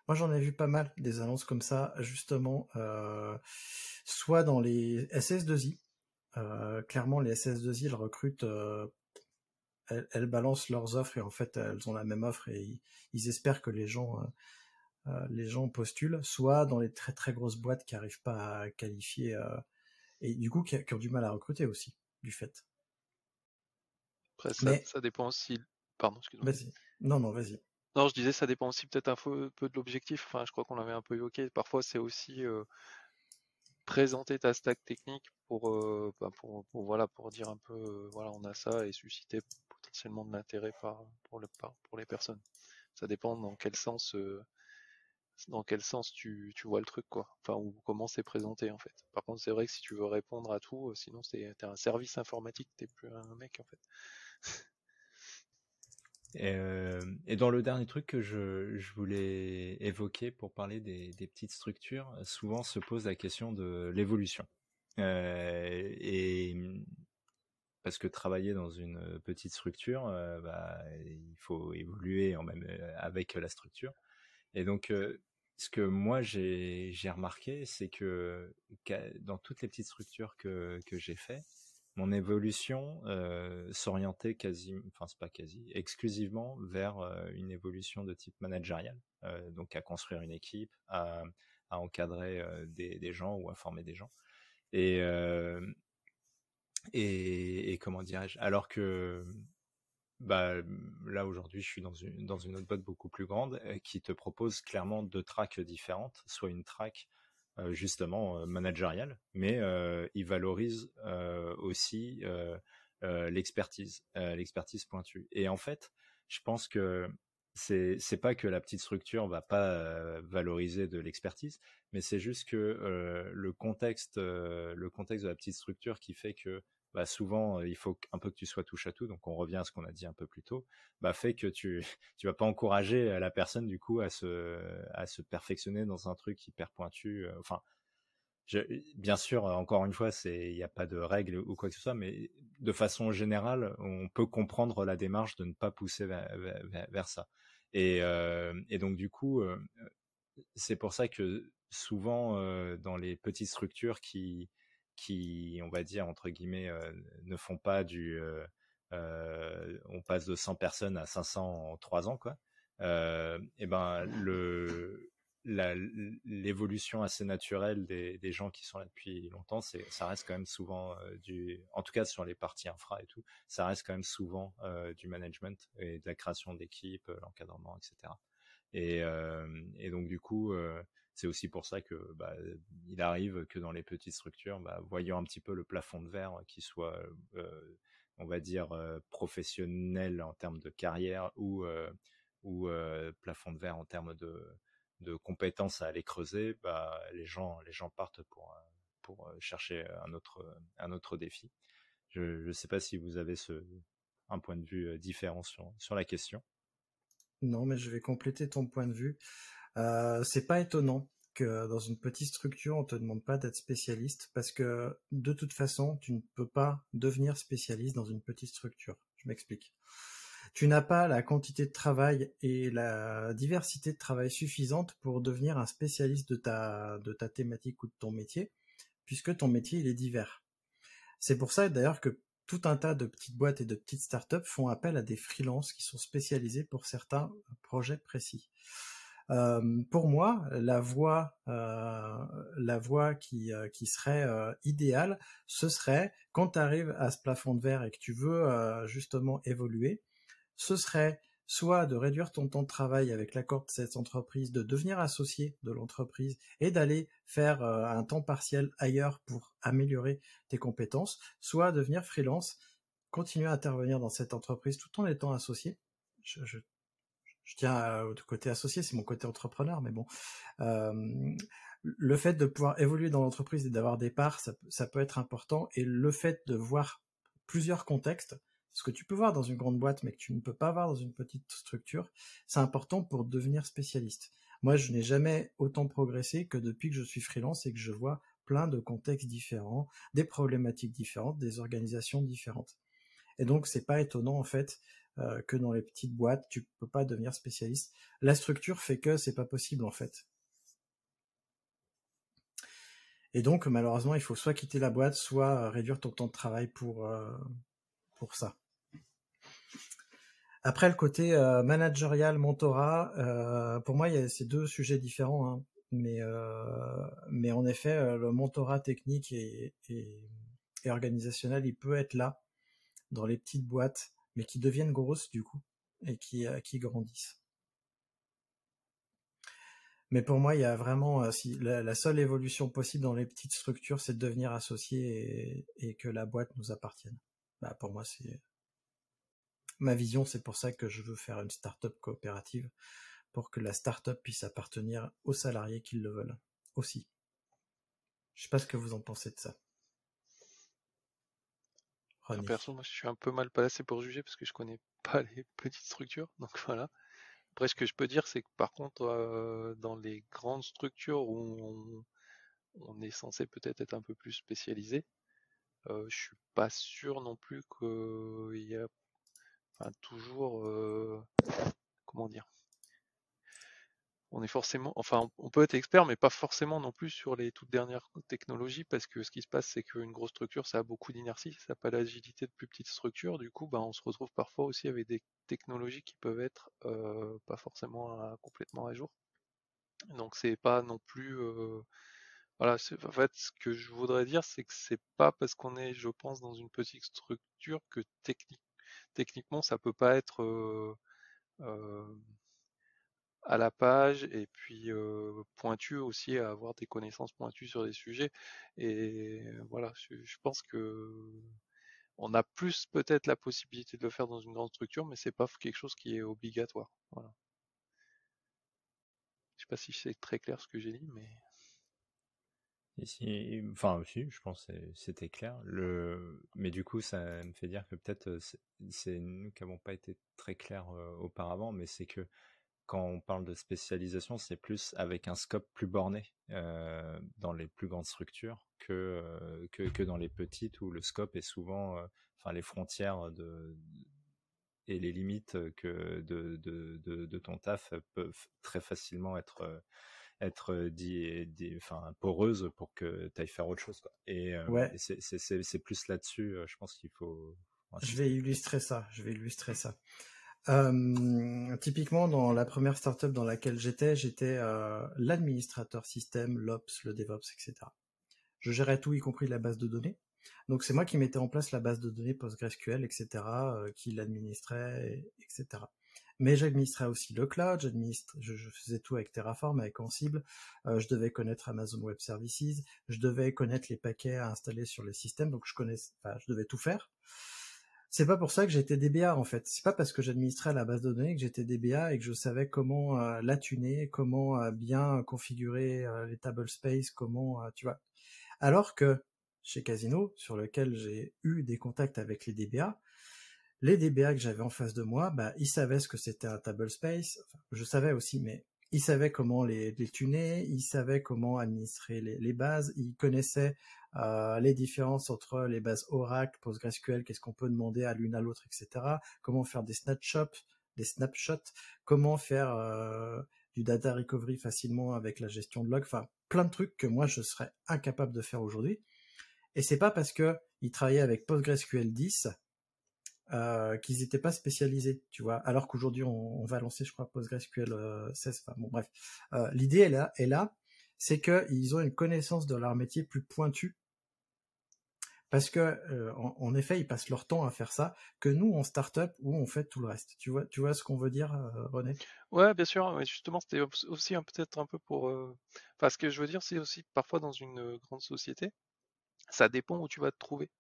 Moi, j'en ai vu pas mal des annonces comme ça, justement, soit dans les SS2I. clairement, les SS2I, ils recrutent elles, elles, balancent leurs offres et en fait elles ont la même offre et ils, espèrent que les gens euh, euh, les gens postulent, soit dans les très très grosses boîtes qui arrivent pas à qualifier euh, et du coup qui, ont du mal à recruter aussi du fait. Après, ça, Mais ça dépend aussi. Pardon, excuse-moi. vas-y. Non, non, vas-y. Non, je disais, ça dépend aussi peut-être un peu, peu de l'objectif. Enfin, je crois qu'on l'avait un peu évoqué. Parfois, c'est aussi euh, présenter ta stack technique pour, euh, bah, pour, pour, voilà, pour dire un peu, euh, voilà, on a ça et susciter potentiellement de l'intérêt par, pour, le, par, pour les personnes. Ça dépend dans quel sens, dans quel sens tu, tu vois le truc, quoi. Enfin, ou comment c'est présenté, en fait. Par contre, c'est vrai que si tu veux répondre à tout, sinon t'es un service informatique, t'es plus un mec, en fait. Et, euh, et dans le dernier truc que je, voulais évoquer pour parler des, petites structures, souvent se pose la question de l'évolution. Euh, et parce que travailler dans une petite structure, euh, bah, il faut évoluer en même avec la structure. Et donc, ce que moi j'ai remarqué, c'est que dans toutes les petites structures que que j'ai fait, mon évolution euh, s'orientait quasi, enfin c'est pas quasi, exclusivement vers euh, une évolution de type managérial, euh, donc à construire une équipe, à, encadrer des, gens ou à former des gens. Et, comment dirais-je Alors que bah, là aujourd'hui, je suis dans une autre boîte beaucoup plus grande qui te propose clairement deux tracks différentes, soit une track justement euh, managériale, mais euh, il valorise euh, aussi euh, euh, l'expertise, euh, l'expertise pointue. Et en fait, je pense que c'est pas que la petite structure va pas euh, valoriser de l'expertise, mais c'est juste que euh, le contexte euh, le contexte de la petite structure qui fait que bah souvent il faut un peu que tu sois touche à tout donc on revient à ce qu'on a dit un peu plus tôt bah fait que tu tu vas pas encourager la personne du coup à se à se perfectionner dans un truc hyper pointu enfin bien sûr encore une fois c'est il n'y a pas de règles ou quoi que ce soit mais de façon générale on peut comprendre la démarche de ne pas pousser vers, ça. Et, donc du coup c'est pour ça que souvent dans les petites structures qui qui, on va dire, entre guillemets, euh, ne font pas du... Euh, euh, on passe de 100 personnes à 500 en 3 ans, quoi. et ben, le, l'évolution assez naturelle des, des, gens qui sont là depuis longtemps, c'est, ça reste quand même souvent euh, du, en tout cas sur les parties infra et tout, ça reste quand même souvent euh, du management et de la création d'équipes, l'encadrement, etc. Et, euh, et donc du coup, c'est aussi pour ça que bah, il arrive que dans les petites structures, bah, voyant un petit peu le plafond de verre qui soit, euh, on va dire, euh, professionnel en termes de carrière ou, euh, euh, plafond de verre en termes de, de compétences à aller creuser, bah, les gens, les gens partent pour, pour chercher un autre, un autre défi. Je ne sais pas si vous avez ce, un point de vue différent sur, sur la question. Non, mais je vais compléter ton point de vue. Euh, c'est pas étonnant que dans une petite structure, on te demande pas d'être spécialiste parce que de toute façon, tu ne peux pas devenir spécialiste dans une petite structure. Je m'explique. Tu n'as pas la quantité de travail et la diversité de travail suffisante pour devenir un spécialiste de ta, de ta thématique ou de ton métier, puisque ton métier, il est divers. C'est pour ça d'ailleurs que tout un tas de petites boîtes et de petites startups font appel à des freelances qui sont spécialisés pour certains projets précis. Euh, pour moi, la voie, euh, la voie qui, euh, qui serait idéale, ce serait quand tu arrives à ce plafond de verre et que tu veux justement évoluer, ce serait soit de réduire ton temps de travail avec l'accord de cette entreprise, de devenir associé de l'entreprise et d'aller faire un temps partiel ailleurs pour améliorer tes compétences, soit devenir freelance, continuer à intervenir dans cette entreprise tout en étant associé. Je tiens au côté associé, c'est mon côté entrepreneur, mais bon. Le fait de pouvoir évoluer dans l'entreprise et d'avoir des parts, ça, ça peut être important. Et le fait de voir plusieurs contextes, ce que tu peux voir dans une grande boîte, mais que tu ne peux pas voir dans une petite structure, c'est important pour devenir spécialiste. Moi, je n'ai jamais autant progressé que depuis que je suis freelance et que je vois plein de contextes différents, des problématiques différentes, des organisations différentes. Et donc, c'est pas étonnant en fait euh, que dans les petites boîtes, tu peux pas devenir spécialiste. La structure fait que c'est pas possible en fait. Et donc, malheureusement, il faut soit quitter la boîte, soit réduire ton temps de travail pour euh, pour ça. Après le côté euh, managérial, mentorat, euh, pour moi, il y a ces deux sujets différents. Hein. Mais, euh, mais en effet, le mentorat technique et, et, organisationnel, il peut être là dans les petites boîtes, mais qui deviennent grosses du coup et qui, qui grandissent. Mais pour moi, il y a vraiment, si la, seule évolution possible dans les petites structures, c'est de devenir associé et, que la boîte nous appartienne. Bah, pour moi, c'est ma vision. C'est pour ça que je veux faire une start-up coopérative pour que la start-up puisse appartenir aux salariés qui le veulent aussi. Je sais pas ce que vous en pensez de ça. Perso, moi, je suis un peu mal placé pour juger parce que je connais pas les petites structures, donc voilà. Après, ce que je peux dire, c'est que par contre, euh, dans les grandes structures où on, est censé peut-être être un peu plus spécialisé, euh, je suis pas sûr non plus qu'il y a toujours, euh, comment dire, on est forcément, enfin, on peut être expert, mais pas forcément non plus sur les toutes dernières technologies, parce que ce qui se passe, c'est qu'une grosse structure, ça a beaucoup d'inertie, ça n'a pas l'agilité de plus petites structures. Du coup, bah, on se retrouve parfois aussi avec des technologies qui peuvent être euh, pas forcément complètement à jour. Donc, c'est pas non plus, euh, voilà. En fait, ce que je voudrais dire, c'est que c'est pas parce qu'on est, je pense, dans une petite structure que techniquement, ça peut pas être euh, à la page et puis pointu aussi à avoir des connaissances pointues sur des sujets. Et voilà, je, pense que on a plus peut-être la possibilité de le faire dans une grande structure, mais c'est pas quelque chose qui est obligatoire. Voilà. Je sais pas si c'est très clair ce que j'ai dit, mais. Ici, enfin si, je pense que c'était clair. Le, mais du coup, ça me fait dire que peut-être c'est nous qui n'avons pas été très clairs auparavant, mais c'est que quand on parle de spécialisation, c'est plus avec un scope plus borné euh, dans les plus grandes structures que, euh, que, que, dans les petites où le scope est souvent, euh, enfin les frontières de, et les limites que de, de, de, de, ton taf peuvent très facilement être être dit, dit, enfin poreuses pour que tu ailles faire autre chose quoi. Et, ouais. c'est plus là-dessus, je pense qu'il faut. Je vais illustrer ça. Je vais illustrer ça. Euh, typiquement, dans la première startup dans laquelle j'étais, j'étais euh, l'administrateur système, l'Ops, le DevOps, etc. Je gérais tout, y compris la base de données. Donc c'est moi qui mettais en place la base de données PostgreSQL, etc., euh, qui l'administrait, etc. Mais j'administrais aussi le cloud, je, faisais tout avec Terraform, avec Ansible. Euh, je devais connaître Amazon Web Services, je devais connaître les paquets à installer sur les systèmes, donc je connaissais, enfin, je devais tout faire. C'est pas pour ça que j'étais DBA en fait. C'est pas parce que j'administrais la base de données que j'étais DBA et que je savais comment euh, la tuner, comment euh, bien configurer euh, les table space, comment tu vois. Alors que chez Casino, sur lequel j'ai eu des contacts avec les DBA, les DBA que j'avais en face de moi, bah ils savaient ce que c'était un table space. Je savais aussi, mais ils savaient comment les, tuner, ils savaient comment administrer les, bases, ils connaissaient euh, les différences entre les bases Oracle, PostgreSQL, qu'est-ce qu'on peut demander à l'une à l'autre, etc. Comment faire des snapshots, des snapshots, comment faire euh, du data recovery facilement avec la gestion de log, enfin plein de trucs que moi je serais incapable de faire aujourd'hui. Et c'est pas parce que ils travaillaient avec PostgreSQL 10 euh, qu'ils n'étaient pas spécialisés, tu vois. Alors qu'aujourd'hui on, va lancer, je crois, PostgreSQL 16. Enfin bon, bref. L'idée est là, est là, c'est qu'ils ont une connaissance de leur métier plus pointue parce que euh, en, effet, ils passent leur temps à faire ça, que nous en startup où on fait tout le reste. Tu vois, tu vois ce qu'on veut dire, euh, René? Ouais, bien sûr. Mais justement, c'était aussi peut-être un peu pour. Euh... Enfin, ce que je veux dire, c'est aussi parfois dans une euh, grande société, ça dépend où tu vas te trouver.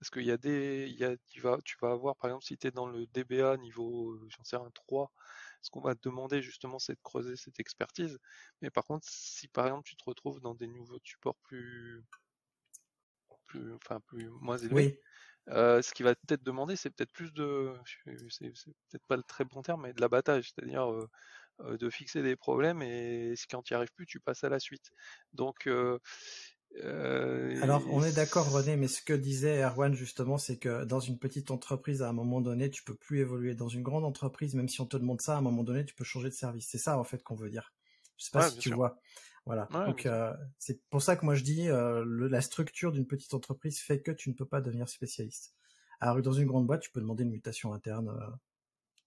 Parce qu'il y a des, il y a, tu vas, tu vas avoir, par exemple, si tu es dans le DBA niveau, j'en sais un 3, ce qu'on va te demander justement, c'est de creuser cette expertise. Mais par contre, si par exemple tu te retrouves dans des nouveaux supports plus plus, enfin plus moins élevé. Euh, ce qui va peut-être demander, c'est peut-être plus de, c'est peut-être pas le très bon terme, mais de l'abattage, c'est-à-dire euh, euh, de fixer des problèmes et quand tu n'y arrives plus, tu passes à la suite. Donc alors, on est d'accord, René, mais ce que disait Erwan justement, c'est que dans une petite entreprise, à un moment donné, tu peux plus évoluer. Dans une grande entreprise, même si on te demande ça, à un moment donné, tu peux changer de service. C'est ça, en fait, qu'on veut dire. Je sais pas si tu vois. Voilà. Donc euh, c'est pour ça que moi je dis euh, le, la structure d'une petite entreprise fait que tu ne peux pas devenir spécialiste. Alors dans une grande boîte, tu peux demander une mutation interne. Euh,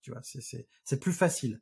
tu vois, c'est plus facile.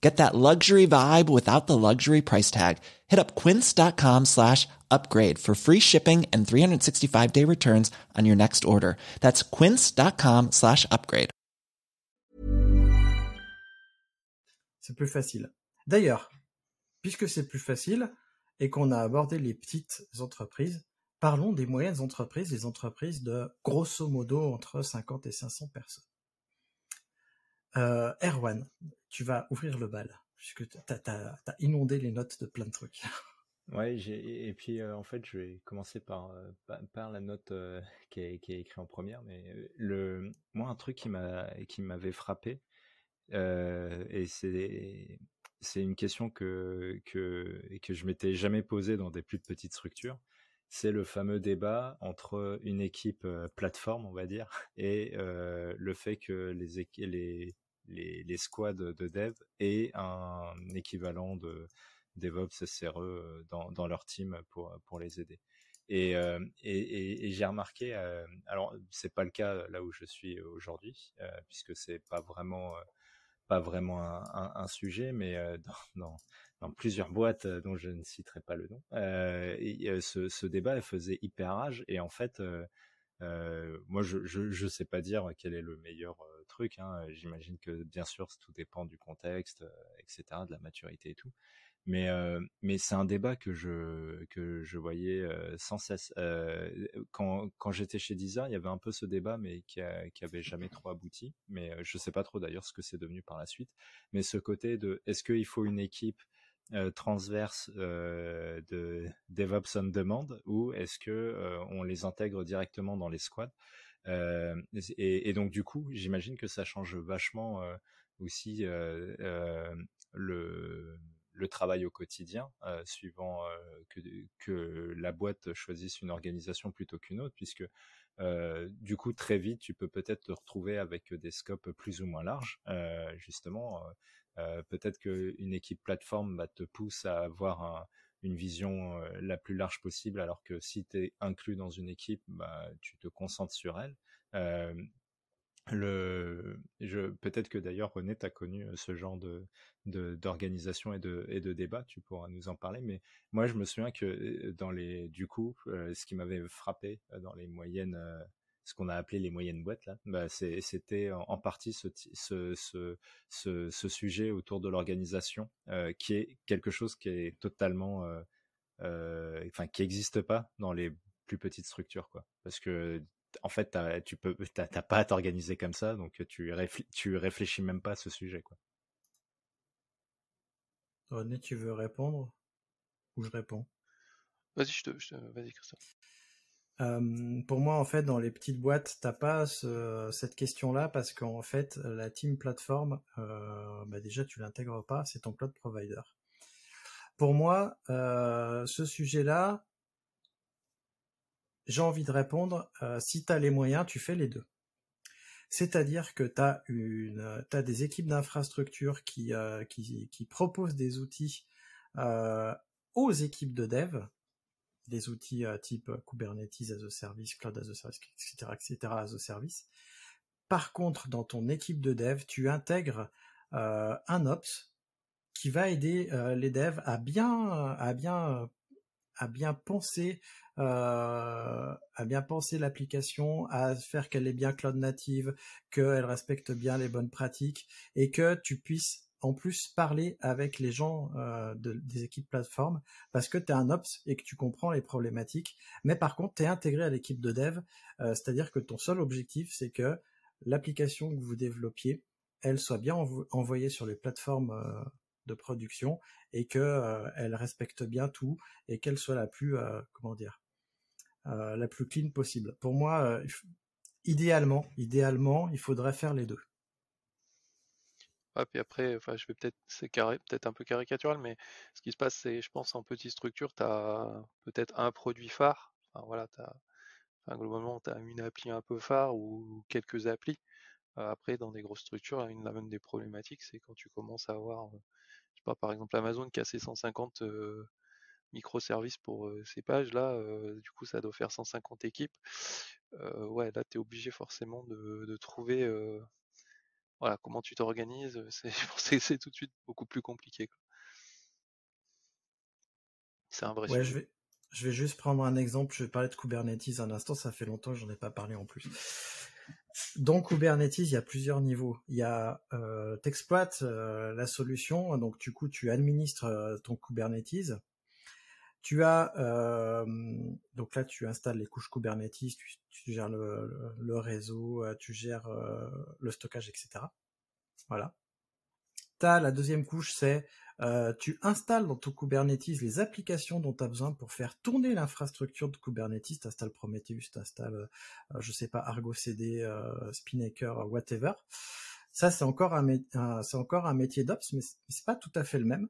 Get that luxury vibe without the luxury price tag. Hit up quince.com slash upgrade for free shipping and 365 day returns on your next order. That's quince.com slash upgrade. C'est plus facile. D'ailleurs, puisque c'est plus facile et qu'on a abordé les petites entreprises, parlons des moyennes entreprises, des entreprises de grosso modo entre 50 et 500 personnes. Euh, Erwan, tu vas ouvrir le bal, puisque tu as, inondé les notes de plein de trucs. Ouais, et puis euh, en fait, je vais commencer par euh, par, la note qui est qui est écrite en première, mais le moi un truc qui m'a qui m'avait frappé et c'est c'est une question que que que je m'étais jamais posée dans des plus petites structures. C'est le fameux débat entre une équipe euh, plateforme, on va dire, et euh, le fait que les squads de dev aient un équivalent de DevOps SRE euh, dans, dans leur team pour, les aider. Et, j'ai remarqué, euh, alors c'est pas le cas là où je suis aujourd'hui, euh, puisque c'est pas vraiment pas vraiment un, sujet, mais euh, dans, plusieurs boîtes euh, dont je ne citerai pas le nom, euh, ce, ce, débat faisait hyper rage. Et en fait, moi, je, je, sais pas dire quel est le meilleur truc. Hein. J'imagine que bien sûr, tout dépend du contexte, etc., de la maturité et tout. Mais, euh, mais c'est un débat que je, que je voyais sans cesse. Euh, quand quand j'étais chez Deezer, il y avait un peu ce débat, mais qui, a, qui avait jamais trop abouti. Mais je sais pas trop d'ailleurs ce que c'est devenu par la suite. Mais ce côté de est-ce qu'il faut une équipe transverse de DevOps on demand ou est-ce que on les intègre directement dans les squads et, et, donc du coup, j'imagine que ça change vachement aussi le le travail au quotidien, suivant que, que la boîte choisisse une organisation plutôt qu'une autre, puisque du coup très vite tu peux peut-être te retrouver avec des scopes plus ou moins larges. Justement, peut-être qu'une équipe plateforme bah, te pousse à avoir un, une vision la plus large possible, alors que si tu es inclus dans une équipe, bah, tu te concentres sur elle. Je, peut-être que d'ailleurs René, tu as connu ce genre de, d'organisation et de, et de débat, tu pourras nous en parler, mais moi je me souviens que dans les, du coup, ce qui m'avait frappé dans les moyennes, ce qu'on a appelé les moyennes boîtes là, bah c'était en, partie ce, ce, ce, sujet autour de l'organisation, qui est quelque chose qui est totalement, enfin qui n'existe pas dans les plus petites structures, quoi, parce que en fait, tu peux, t'as pas à t'organiser comme ça, donc tu, réfl tu réfléchis même pas à ce sujet, quoi. René, tu veux répondre? Ou je réponds? Vas-y, je te, je te... vas-y, Christophe. Euh, pour moi, en fait, dans les petites boîtes, t'as pas ce, cette question-là parce qu'en fait, la team plateforme, euh, bah déjà, tu l'intègres pas, c'est ton cloud provider. Pour moi, euh, ce sujet-là, j'ai envie de répondre, euh, si tu as les moyens, tu fais les deux. C'est-à-dire que tu as, une, des équipes d'infrastructure qui, euh, qui, qui, proposent des outils euh, aux équipes de dev, des outils type Kubernetes as a service, Cloud as a service, etc., etc., as a service. Par contre, dans ton équipe de dev, tu intègres un ops qui va aider les devs à bien, à bien, à bien penser euh, à bien penser l'application, à faire qu'elle est bien cloud native, qu'elle respecte bien les bonnes pratiques et que tu puisses en plus parler avec les gens euh, de, des équipes plateforme parce que tu es un ops et que tu comprends les problématiques. Mais par contre, tu es intégré à l'équipe de dev, euh, c'est-à-dire que ton seul objectif, c'est que l'application que vous développiez, elle soit bien envo envoyée sur les plateformes de production et que elle respecte bien tout et qu'elle soit la plus comment dire la plus clean possible. Pour moi, idéalement, idéalement, il faudrait faire les deux. Ah, puis après, enfin, je vais peut-être, c'est peut-être un peu caricatural, mais ce qui se passe, c'est, je pense, en petite structure, tu as peut-être un produit phare. Enfin, voilà, as, globalement, tu as une appli un peu phare ou quelques applis. après, dans des grosses structures, une même des problématiques, c'est quand tu commences à avoir, je sais pas, par exemple, Amazon qui a ses 150 microservices pour ces pages, là, du coup, ça doit faire 150 équipes. ouais, là, tu es obligé forcément de, de trouver voilà, comment tu t'organises, c'est tout de suite beaucoup plus compliqué. C'est un vrai ouais, Je vais, je vais juste prendre un exemple. Je vais parler de Kubernetes un instant. Ça fait longtemps que j'en ai pas parlé en plus. Dans Kubernetes, il y a plusieurs niveaux. Il y a, euh, t'exploites la solution, donc du coup, tu administres ton Kubernetes. Tu as donc là tu installes les couches Kubernetes, tu, gères le, réseau, tu gères le stockage, etc. Voilà. T'as la deuxième couche, c'est tu installes dans ton Kubernetes les applications dont tu as besoin pour faire tourner l'infrastructure de Kubernetes. Tu installes Prometheus, tu installes, je sais pas, Argo CD, Spinnaker, whatever. Ça, c'est encore un, c'est encore un métier d'ops, mais c'est pas tout à fait le même.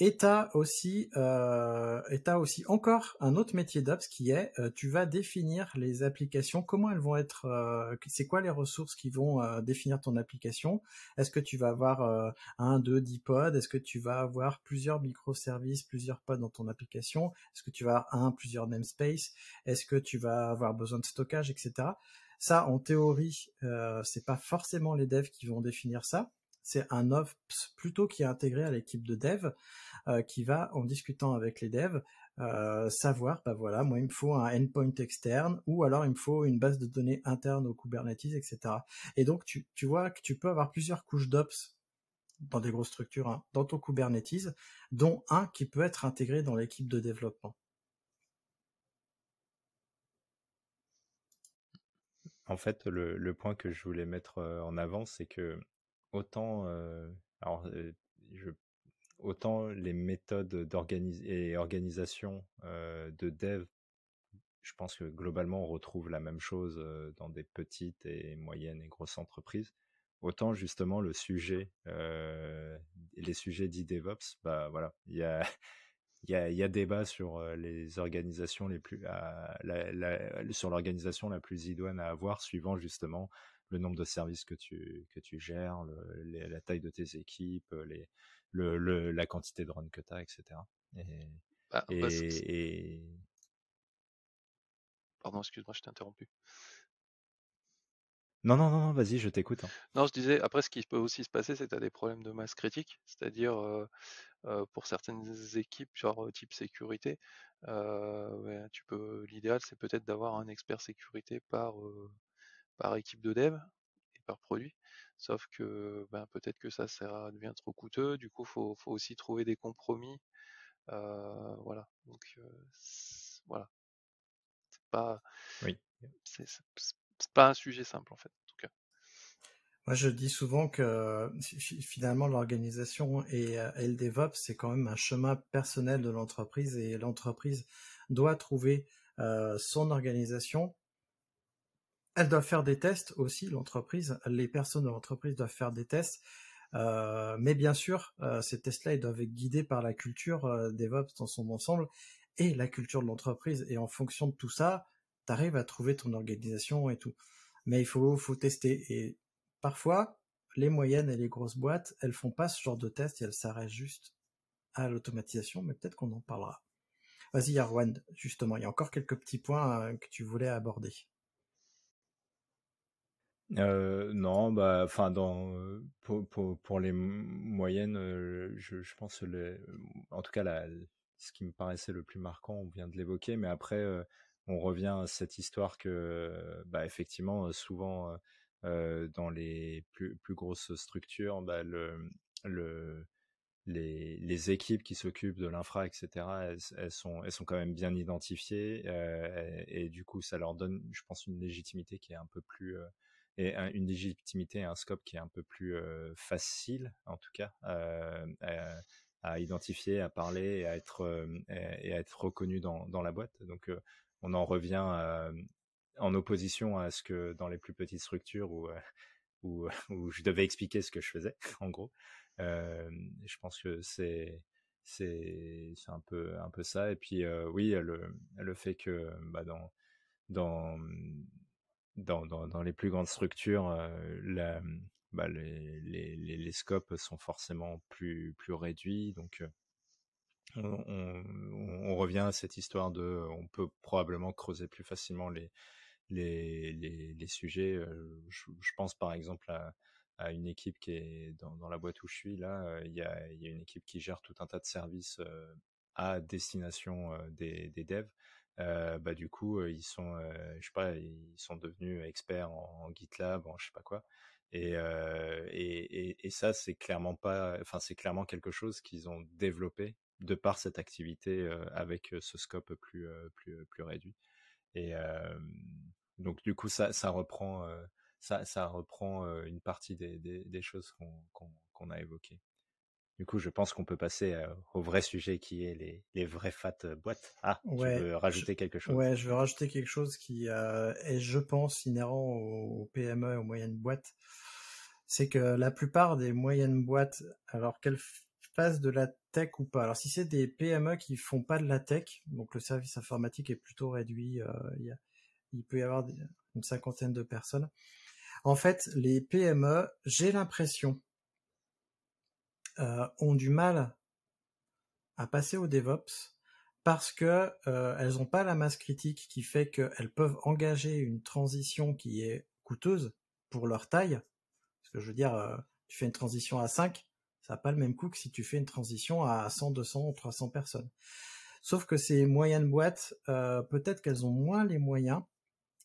Et t'as aussi, euh, et as aussi encore un autre métier d'ops qui est, euh, tu vas définir les applications, comment elles vont être, euh, c'est quoi les ressources qui vont définir ton application? Est-ce que tu vas avoir un, deux, dix pods? Est-ce que tu vas avoir plusieurs microservices, plusieurs pods dans ton application? Est-ce que tu vas avoir un, plusieurs namespaces Est-ce que tu vas avoir besoin de stockage, etc. Ça, en théorie, c'est pas forcément les devs qui vont définir ça c'est un ops plutôt qui est intégré à l'équipe de dev euh, qui va en discutant avec les devs euh, savoir bah voilà moi il me faut un endpoint externe ou alors il me faut une base de données interne au Kubernetes etc et donc tu, vois que tu peux avoir plusieurs couches d'ops dans des grosses structures hein, dans ton Kubernetes dont un qui peut être intégré dans l'équipe de développement. En fait, le, le, point que je voulais mettre euh, en avant, c'est que autant, alors, je, autant les méthodes et organisation de dev, je pense que globalement on retrouve la même chose dans des petites et moyennes et grosses entreprises. Autant justement le sujet, les sujets d'e-DevOps, bah voilà, il y a il y a, y a débat sur les organisations les plus, sur l'organisation la plus idoine à avoir, suivant justement le nombre de services que tu, que tu gères, la taille de tes équipes, les, le, la quantité de runs que tu as, etc. Et, bah, et, Pardon, excuse-moi, je t'ai interrompu. Non, non, non, vas-y, je t'écoute. Hein. Non, je disais, après, ce qui peut aussi se passer, c'est que tu as des problèmes de masse critique, c'est-à-dire pour certaines équipes, genre type sécurité, tu peux, l'idéal, c'est peut-être d'avoir un expert sécurité par, par équipe de dev et par produit. Sauf que ben, peut-être que ça, ça devient trop coûteux. Du coup, faut, faut aussi trouver des compromis. Euh, voilà. Donc voilà. C'est pas. Oui. C'est pas un sujet simple en fait. En tout cas. Moi, je dis souvent que finalement l'organisation et, et, le DevOps, c'est quand même un chemin personnel de l'entreprise et l'entreprise doit trouver euh, son organisation elle doit faire des tests aussi, l'entreprise. Les personnes de l'entreprise doivent faire des tests. Euh, mais bien sûr, euh, ces tests-là, ils doivent être guidés par la culture euh, DevOps dans son ensemble et la culture de l'entreprise. Et en fonction de tout ça, tu arrives à trouver ton organisation et tout. Mais il faut, faut tester. Et parfois, les moyennes et les grosses boîtes, elles font pas ce genre de test et elles s'arrêtent juste à l'automatisation. Mais peut-être qu'on en parlera. Vas-y, Arwan, justement, il y a encore quelques petits points que tu voulais aborder. Euh, non, bah, enfin, dans pour, pour, pour les moyennes, je, je pense en tout cas ce qui me paraissait le plus marquant, on vient de l'évoquer, mais après on revient à cette histoire que, bah, effectivement, souvent euh, dans les plus plus grosses structures, bah, le le les, équipes qui s'occupent de l'infra, etc., elles, sont, quand même bien identifiées euh, et, du coup, ça leur donne, je pense, une légitimité qui est un peu plus et une légitimité, un scope qui est un peu plus facile, en tout cas, à, identifier, à parler et à être, et, à être reconnu dans, dans la boîte. Donc, on en revient en opposition à ce que dans les plus petites structures où, où, je devais expliquer ce que je faisais, en gros. je pense que c'est c'est un peu un peu ça et puis oui le le fait que bah, dans dans dans, les plus grandes structures, la, bah, les, scopes sont forcément plus, réduits. Donc, on, on, revient à cette histoire de, on peut probablement creuser plus facilement les, sujets. Je, pense par exemple à, une équipe qui est dans, la boîte où je suis là. Il y a, une équipe qui gère tout un tas de services à destination des, des devs. Euh, bah du coup ils sont je sais pas ils sont devenus experts en, GitLab en je sais pas quoi. Et, et, et, ça c'est clairement pas enfin c'est clairement quelque chose qu'ils ont développé de par cette activité avec ce scope plus plus plus réduit. Et donc du coup ça ça reprend ça ça reprend une partie des, des, choses qu'on a évoquées du coup, je pense qu'on peut passer au vrai sujet qui est les, les vraies fat boîtes. Ah, tu veux rajouter quelque chose? Ouais, je veux rajouter quelque chose qui est, je pense, inhérent aux PME et aux moyennes boîtes. C'est que la plupart des moyennes boîtes, alors qu'elles fassent de la tech ou pas, alors si c'est des PME qui font pas de la tech, donc le service informatique est plutôt réduit, il, il peut y avoir une cinquantaine de personnes. En fait, les PME, j'ai l'impression ont du mal à passer au DevOps parce que euh, elles n'ont pas la masse critique qui fait qu'elles peuvent engager une transition qui est coûteuse pour leur taille. Parce que je veux dire, euh, tu fais une transition à 5, ça n'a pas le même coût que si tu fais une transition à 100, 200 ou 300 personnes. Sauf que ces moyennes boîtes, peut-être qu'elles ont moins les moyens,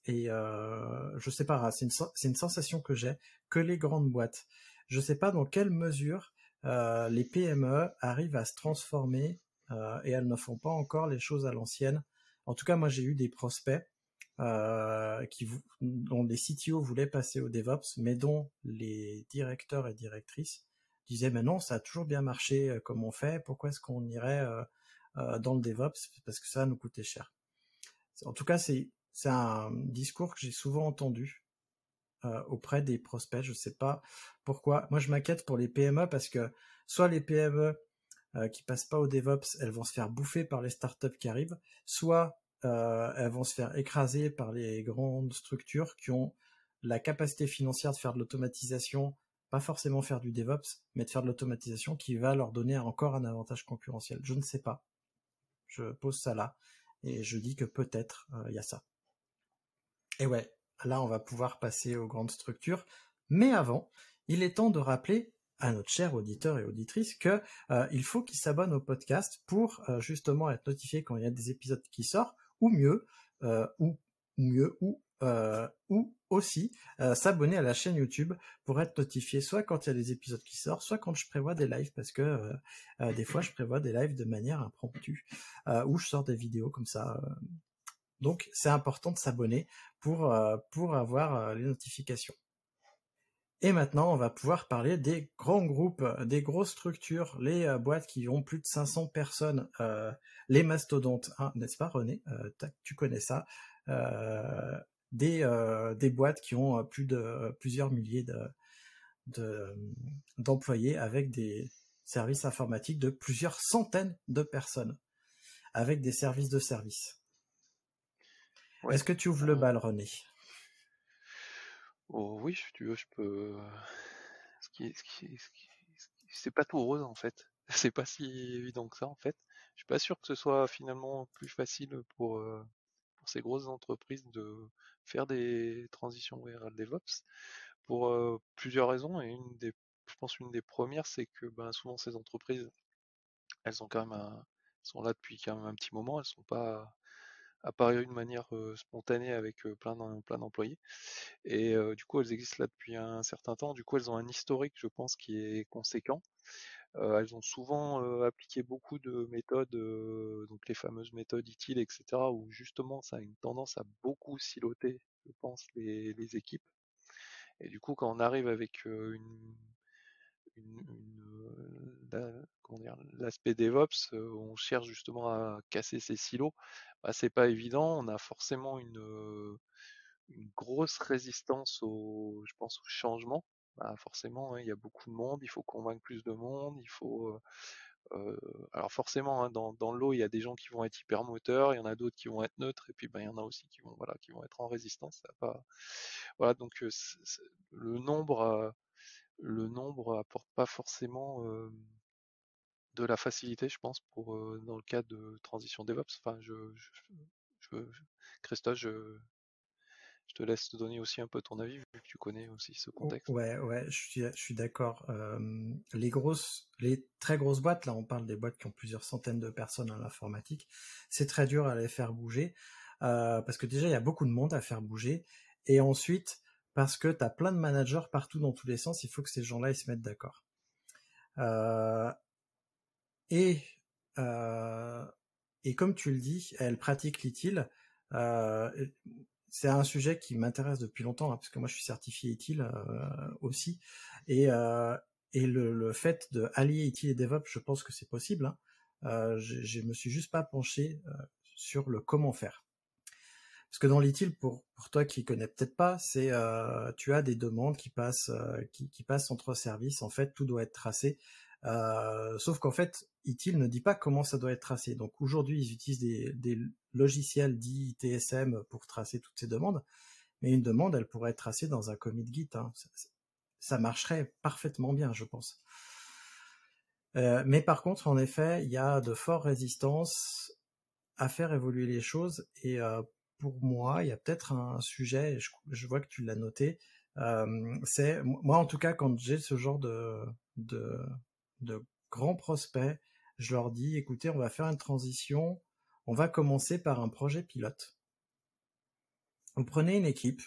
et euh, je sais pas, c'est une, sensation que j'ai, que les grandes boîtes. Je sais pas dans quelle mesure euh, les PME arrivent à se transformer euh, et elles ne font pas encore les choses à l'ancienne. En tout cas, moi j'ai eu des prospects euh, dont les CTO voulaient passer au DevOps, mais dont les directeurs et directrices disaient mais non, ça a toujours bien marché comme on fait, pourquoi est-ce qu'on irait dans le DevOps? Parce que ça nous coûtait cher. En tout cas, c'est un discours que j'ai souvent entendu auprès des prospects. Je sais pas pourquoi. Moi, je m'inquiète pour les PME parce que soit les PME euh, qui passent pas au DevOps, elles vont se faire bouffer par les startups qui arrivent, soit euh, elles vont se faire écraser par les grandes structures qui ont la capacité financière de faire de l'automatisation, pas forcément faire du DevOps, mais de faire de l'automatisation qui va leur donner encore un avantage concurrentiel. Je ne sais pas. Je pose ça là et je dis que peut-être il y a ça. Et ouais, Là, on va pouvoir passer aux grandes structures. Mais avant, il est temps de rappeler à notre cher auditeur et auditrice que euh, il faut qu'il s'abonne au podcast pour euh, justement être notifié quand il y a des épisodes qui sortent, ou mieux, euh, ou ou aussi s'abonner à la chaîne YouTube pour être notifié soit quand il y a des épisodes qui sortent, soit quand je prévois des lives parce que des fois je prévois des lives de manière impromptue ou je sors des vidéos comme ça donc c'est important de s'abonner pour, euh, pour avoir euh, les notifications. Et maintenant, on va pouvoir parler des grands groupes, des grosses structures, les euh, boîtes qui ont plus de 500 personnes, les mastodontes, hein, n'est-ce pas René? Tu connais ça. Des, des boîtes qui ont plus de plusieurs milliers de, d'employés avec des services informatiques de plusieurs centaines de personnes, avec des services de Est-ce que tu ouvres le bal, René? Oh, Oui, si tu veux, je peux. Ce qui, c'est pas tout rose en fait. C'est pas si évident que ça en fait. Je suis pas sûr que ce soit finalement plus facile pour, euh, pour ces grosses entreprises de faire des transitions vers le DevOps pour euh, plusieurs raisons et une des, je pense une des premières, c'est que ben, souvent ces entreprises, elles ont quand même sont là depuis quand même un petit moment, elles sont pas apparu d'une manière spontanée avec plein d'employés. Et du coup, elles existent là depuis un certain temps. Du coup, elles ont un historique, je pense, qui est conséquent. elles ont souvent appliqué beaucoup de méthodes, donc les fameuses méthodes utiles, etc., où justement ça a une tendance à beaucoup siloter, je pense, les, équipes. Et du coup, quand on arrive avec une, une, l'aspect DevOps, on cherche justement à casser ces silos, bah, c'est pas évident. On a forcément une, grosse résistance au, je pense, au changement. Bah, forcément, hein, il y a beaucoup de monde, il faut convaincre plus de monde, il faut euh, alors forcément, hein, dans, l'eau, il y a des gens qui vont être hyper moteurs, il y en a d'autres qui vont être neutres, et puis ben, il y en a aussi qui vont, voilà, qui vont être en résistance. Ça pas... Voilà, donc le nombre, le nombre apporte pas forcément de la facilité, je pense, pour dans le cas de transition DevOps. Enfin, je, je, je, Christophe, je, je te laisse te donner aussi un peu ton avis vu que tu connais aussi ce contexte. Ouais, ouais, je suis, je suis d'accord. Euh, les grosses, les très grosses boîtes, là, on parle des boîtes qui ont plusieurs centaines de personnes en informatique. C'est très dur à les faire bouger euh, parce que déjà il y a beaucoup de monde à faire bouger et ensuite parce que tu as plein de managers partout dans tous les sens. Il faut que ces gens-là ils se mettent d'accord. Euh, et euh, et comme tu le dis, elle pratique l'ITIL. Euh, c'est un sujet qui m'intéresse depuis longtemps, hein, parce que moi je suis certifié ITIL euh, aussi, et, et le, le, fait de allier ITIL et DevOps, je pense que c'est possible. Hein. Je, je me suis juste pas penché sur le comment faire. Parce que dans l'ITIL, pour, pour toi qui connais peut-être pas, c'est euh, tu as des demandes qui passent qui, qui, passent entre services. En fait, tout doit être tracé. Sauf qu'en fait, ITIL ne dit pas comment ça doit être tracé. Donc aujourd'hui, ils utilisent des, logiciels dits TSM pour tracer toutes ces demandes, mais une demande, elle pourrait être tracée dans un commit Git. Hein. Ça, marcherait parfaitement bien, je pense. Euh, mais par contre, en effet, il y a de fortes résistances à faire évoluer les choses. Et euh, pour moi, il y a peut-être un sujet, je, vois que tu l'as noté, euh, c'est moi en tout cas quand j'ai ce genre de, de grands prospects, je leur dis, écoutez, on va faire une transition, on va commencer par un projet pilote. Vous prenez une équipe,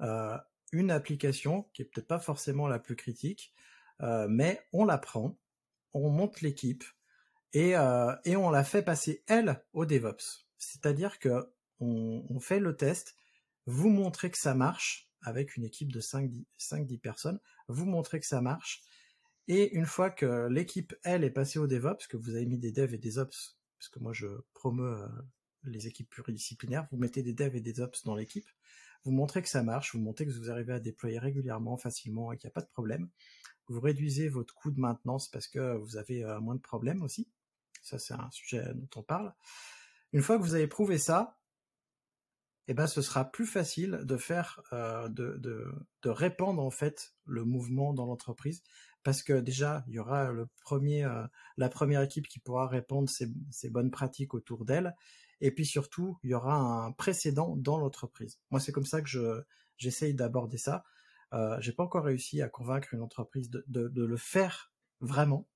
euh, une application qui est peut-être pas forcément la plus critique, euh, mais on la prend, on monte l'équipe et, euh, et on la fait passer elle au DevOps. C'est-à-dire que on, on, fait le test, vous montrez que ça marche avec une équipe de 5-10 personnes, vous montrez que ça marche, et une fois que l'équipe, elle, est passée au DevOps, que vous avez mis des devs et des ops, parce que moi je promeus euh, les équipes pluridisciplinaires, vous mettez des devs et des ops dans l'équipe, vous montrez que ça marche, vous montrez que vous arrivez à déployer régulièrement, facilement et qu'il n'y a pas de problème. Vous réduisez votre coût de maintenance parce que vous avez euh, moins de problèmes aussi. Ça, c'est un sujet dont on parle. Une fois que vous avez prouvé ça, eh ben, ce sera plus facile de faire, euh, de, de, de, répandre en fait le mouvement dans l'entreprise parce que déjà il y aura le premier, euh, la première équipe qui pourra répondre ses, bonnes pratiques autour d'elle, et puis surtout il y aura un précédent dans l'entreprise. Moi c'est comme ça que je j'essaye d'aborder ça. Euh, J'ai pas encore réussi à convaincre une entreprise de, de, de, le faire vraiment,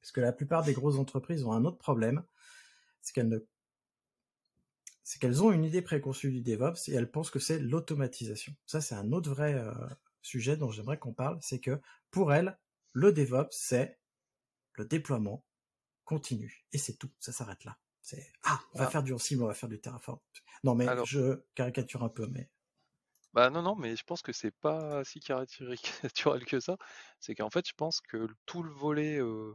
parce que la plupart des grosses entreprises ont un autre problème, c'est qu'elles ne c'est qu'elles ont une idée préconçue du DevOps et elles pensent que c'est l'automatisation. Ça, c'est un autre vrai euh, sujet dont j'aimerais qu'on parle, c'est que pour elle, le DevOps, c'est le déploiement continu. Et c'est tout, ça s'arrête là. C'est ah, on va ah. faire du Ansible, on va faire du Terraform. Non mais Alors, je caricature un peu, mais bah non non, mais je pense que c'est pas si caricatural que ça. C'est qu'en fait, je pense que tout le volet euh,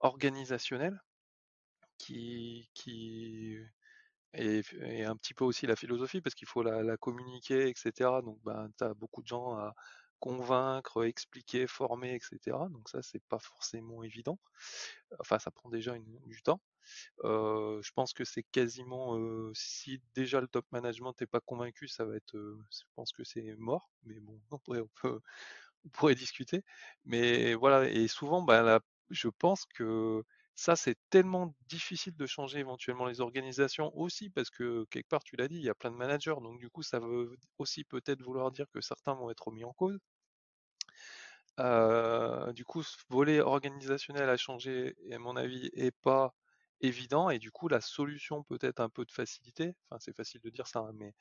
organisationnel qui qui et, un petit peu aussi la philosophie parce qu'il faut la, communiquer, etc. Donc ben tu as beaucoup de gens à convaincre, expliquer, former, etc. Donc ça c'est pas forcément évident. Enfin ça prend déjà du temps. Euh, je pense que c'est quasiment euh, si déjà le top management n'est pas convaincu, ça va être, euh, je pense que c'est mort. Mais bon, on pourrait, discuter. Mais voilà et souvent, ben, je pense que ça, c'est tellement difficile de changer éventuellement les organisations aussi, parce que quelque part, tu l'as dit, il y a plein de managers, donc du coup, ça veut aussi peut-être vouloir dire que certains vont être remis en cause. Du coup, ce volet organisationnel à changer, à mon avis, est pas évident, et du coup, la solution peut-être un peu de facilité, enfin, c'est facile de dire ça, hein, mais,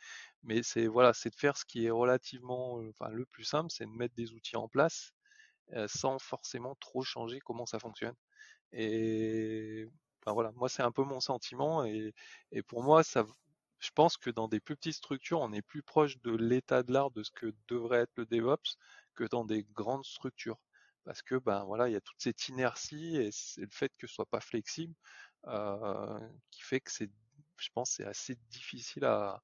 mais c'est voilà, de faire ce qui est relativement, enfin, le plus simple, c'est de mettre des outils en place sans forcément trop changer comment ça fonctionne. Et enfin voilà, moi c'est un peu mon sentiment et, et pour moi ça je pense que dans des plus petites structures, on est plus proche de l'état de l'art de ce que devrait être le DevOps que dans des grandes structures. Parce que ben voilà, il y a toute cette inertie et le fait que ce soit pas flexible euh, qui fait que c'est, je pense, c'est assez difficile à,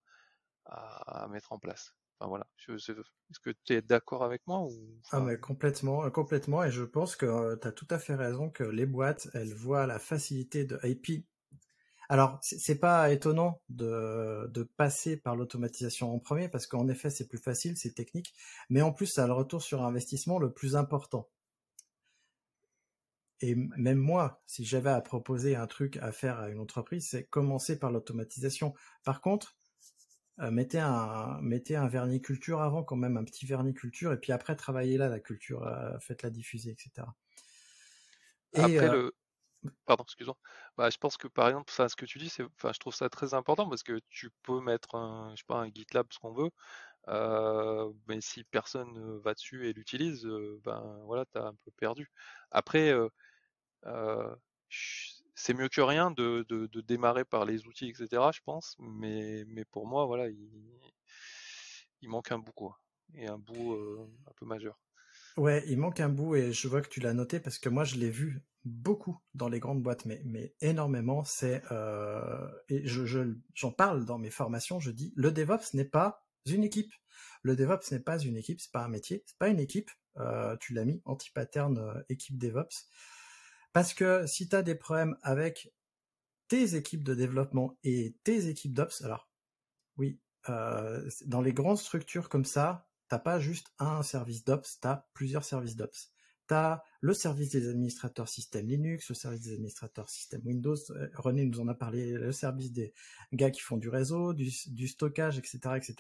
à, mettre en place. Enfin voilà. Est-ce que tu es d'accord avec moi ou Ah mais complètement, complètement. Et je pense que euh, tu as tout à fait raison que les boîtes, elles voient la facilité de. Puis alors, c'est pas étonnant de, de passer par l'automatisation en premier parce qu'en effet, c'est plus facile, c'est technique, mais en plus, ça a le retour sur investissement le plus important. Et même moi, si j'avais à proposer un truc à faire à une entreprise, c'est commencer par l'automatisation. Par contre, euh, mettez un mettez un vernis culture avant quand même un petit vernis culture et puis après travaillez là la culture, euh, faites la diffuser, etc. Et, après euh, le Pardon, excuse-moi. Bah, je pense que par exemple, ça, ce que tu dis, c'est, enfin, je trouve ça très important parce que tu peux mettre un, je sais pas, un GitLab, ce qu'on veut, mais si personne va dessus et l'utilise, ben voilà, t'as un peu perdu. Après, euh, c'est mieux que rien de, de, démarrer par les outils, etc. Je pense, mais, mais pour moi, voilà, il, il manque un bout quoi, et un bout un peu majeur. Ouais, il manque un bout et je vois que tu l'as noté parce que moi je l'ai vu beaucoup dans les grandes boîtes, mais, mais énormément. C'est euh, et je, j'en parle dans mes formations. Je dis le DevOps n'est pas une équipe. Le DevOps n'est pas une équipe, c'est pas un métier, c'est pas une équipe. Euh, tu l'as mis anti-pattern euh, équipe DevOps parce que si tu as des problèmes avec tes équipes de développement et tes équipes d'ops, alors oui, euh, dans les grandes structures comme ça, t'as pas juste un service d'Ops, tu as plusieurs services d'Ops. Tu as le service des administrateurs système Linux, le service des administrateurs système Windows, euh, René nous en a parlé, le service des gars qui font du réseau, du, stockage, etc. etc.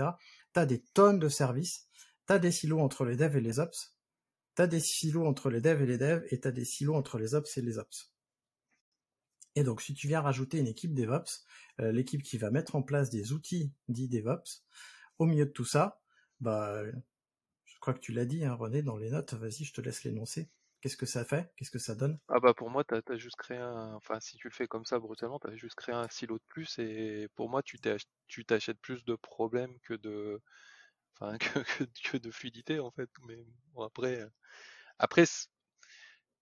Tu as des tonnes de services, tu as des silos entre les devs et les ops, tu as des silos entre les devs et les devs, et tu as des silos entre les ops et les ops. Et donc, si tu viens rajouter une équipe DevOps, euh, l'équipe qui va mettre en place des outils dits DevOps, au milieu de tout ça, bah, je crois que tu l'as dit, hein, René, dans les notes. Vas-y, je te laisse l'énoncer. Qu'est-ce que ça fait? Qu'est-ce que ça donne? Ah bah pour moi, tu as, juste créé un... Enfin, si tu le fais comme ça brutalement, tu as juste créé un silo de plus et pour moi, tu t'achètes plus de problèmes que de... Enfin, que, de fluidité en fait. Mais bon, après, après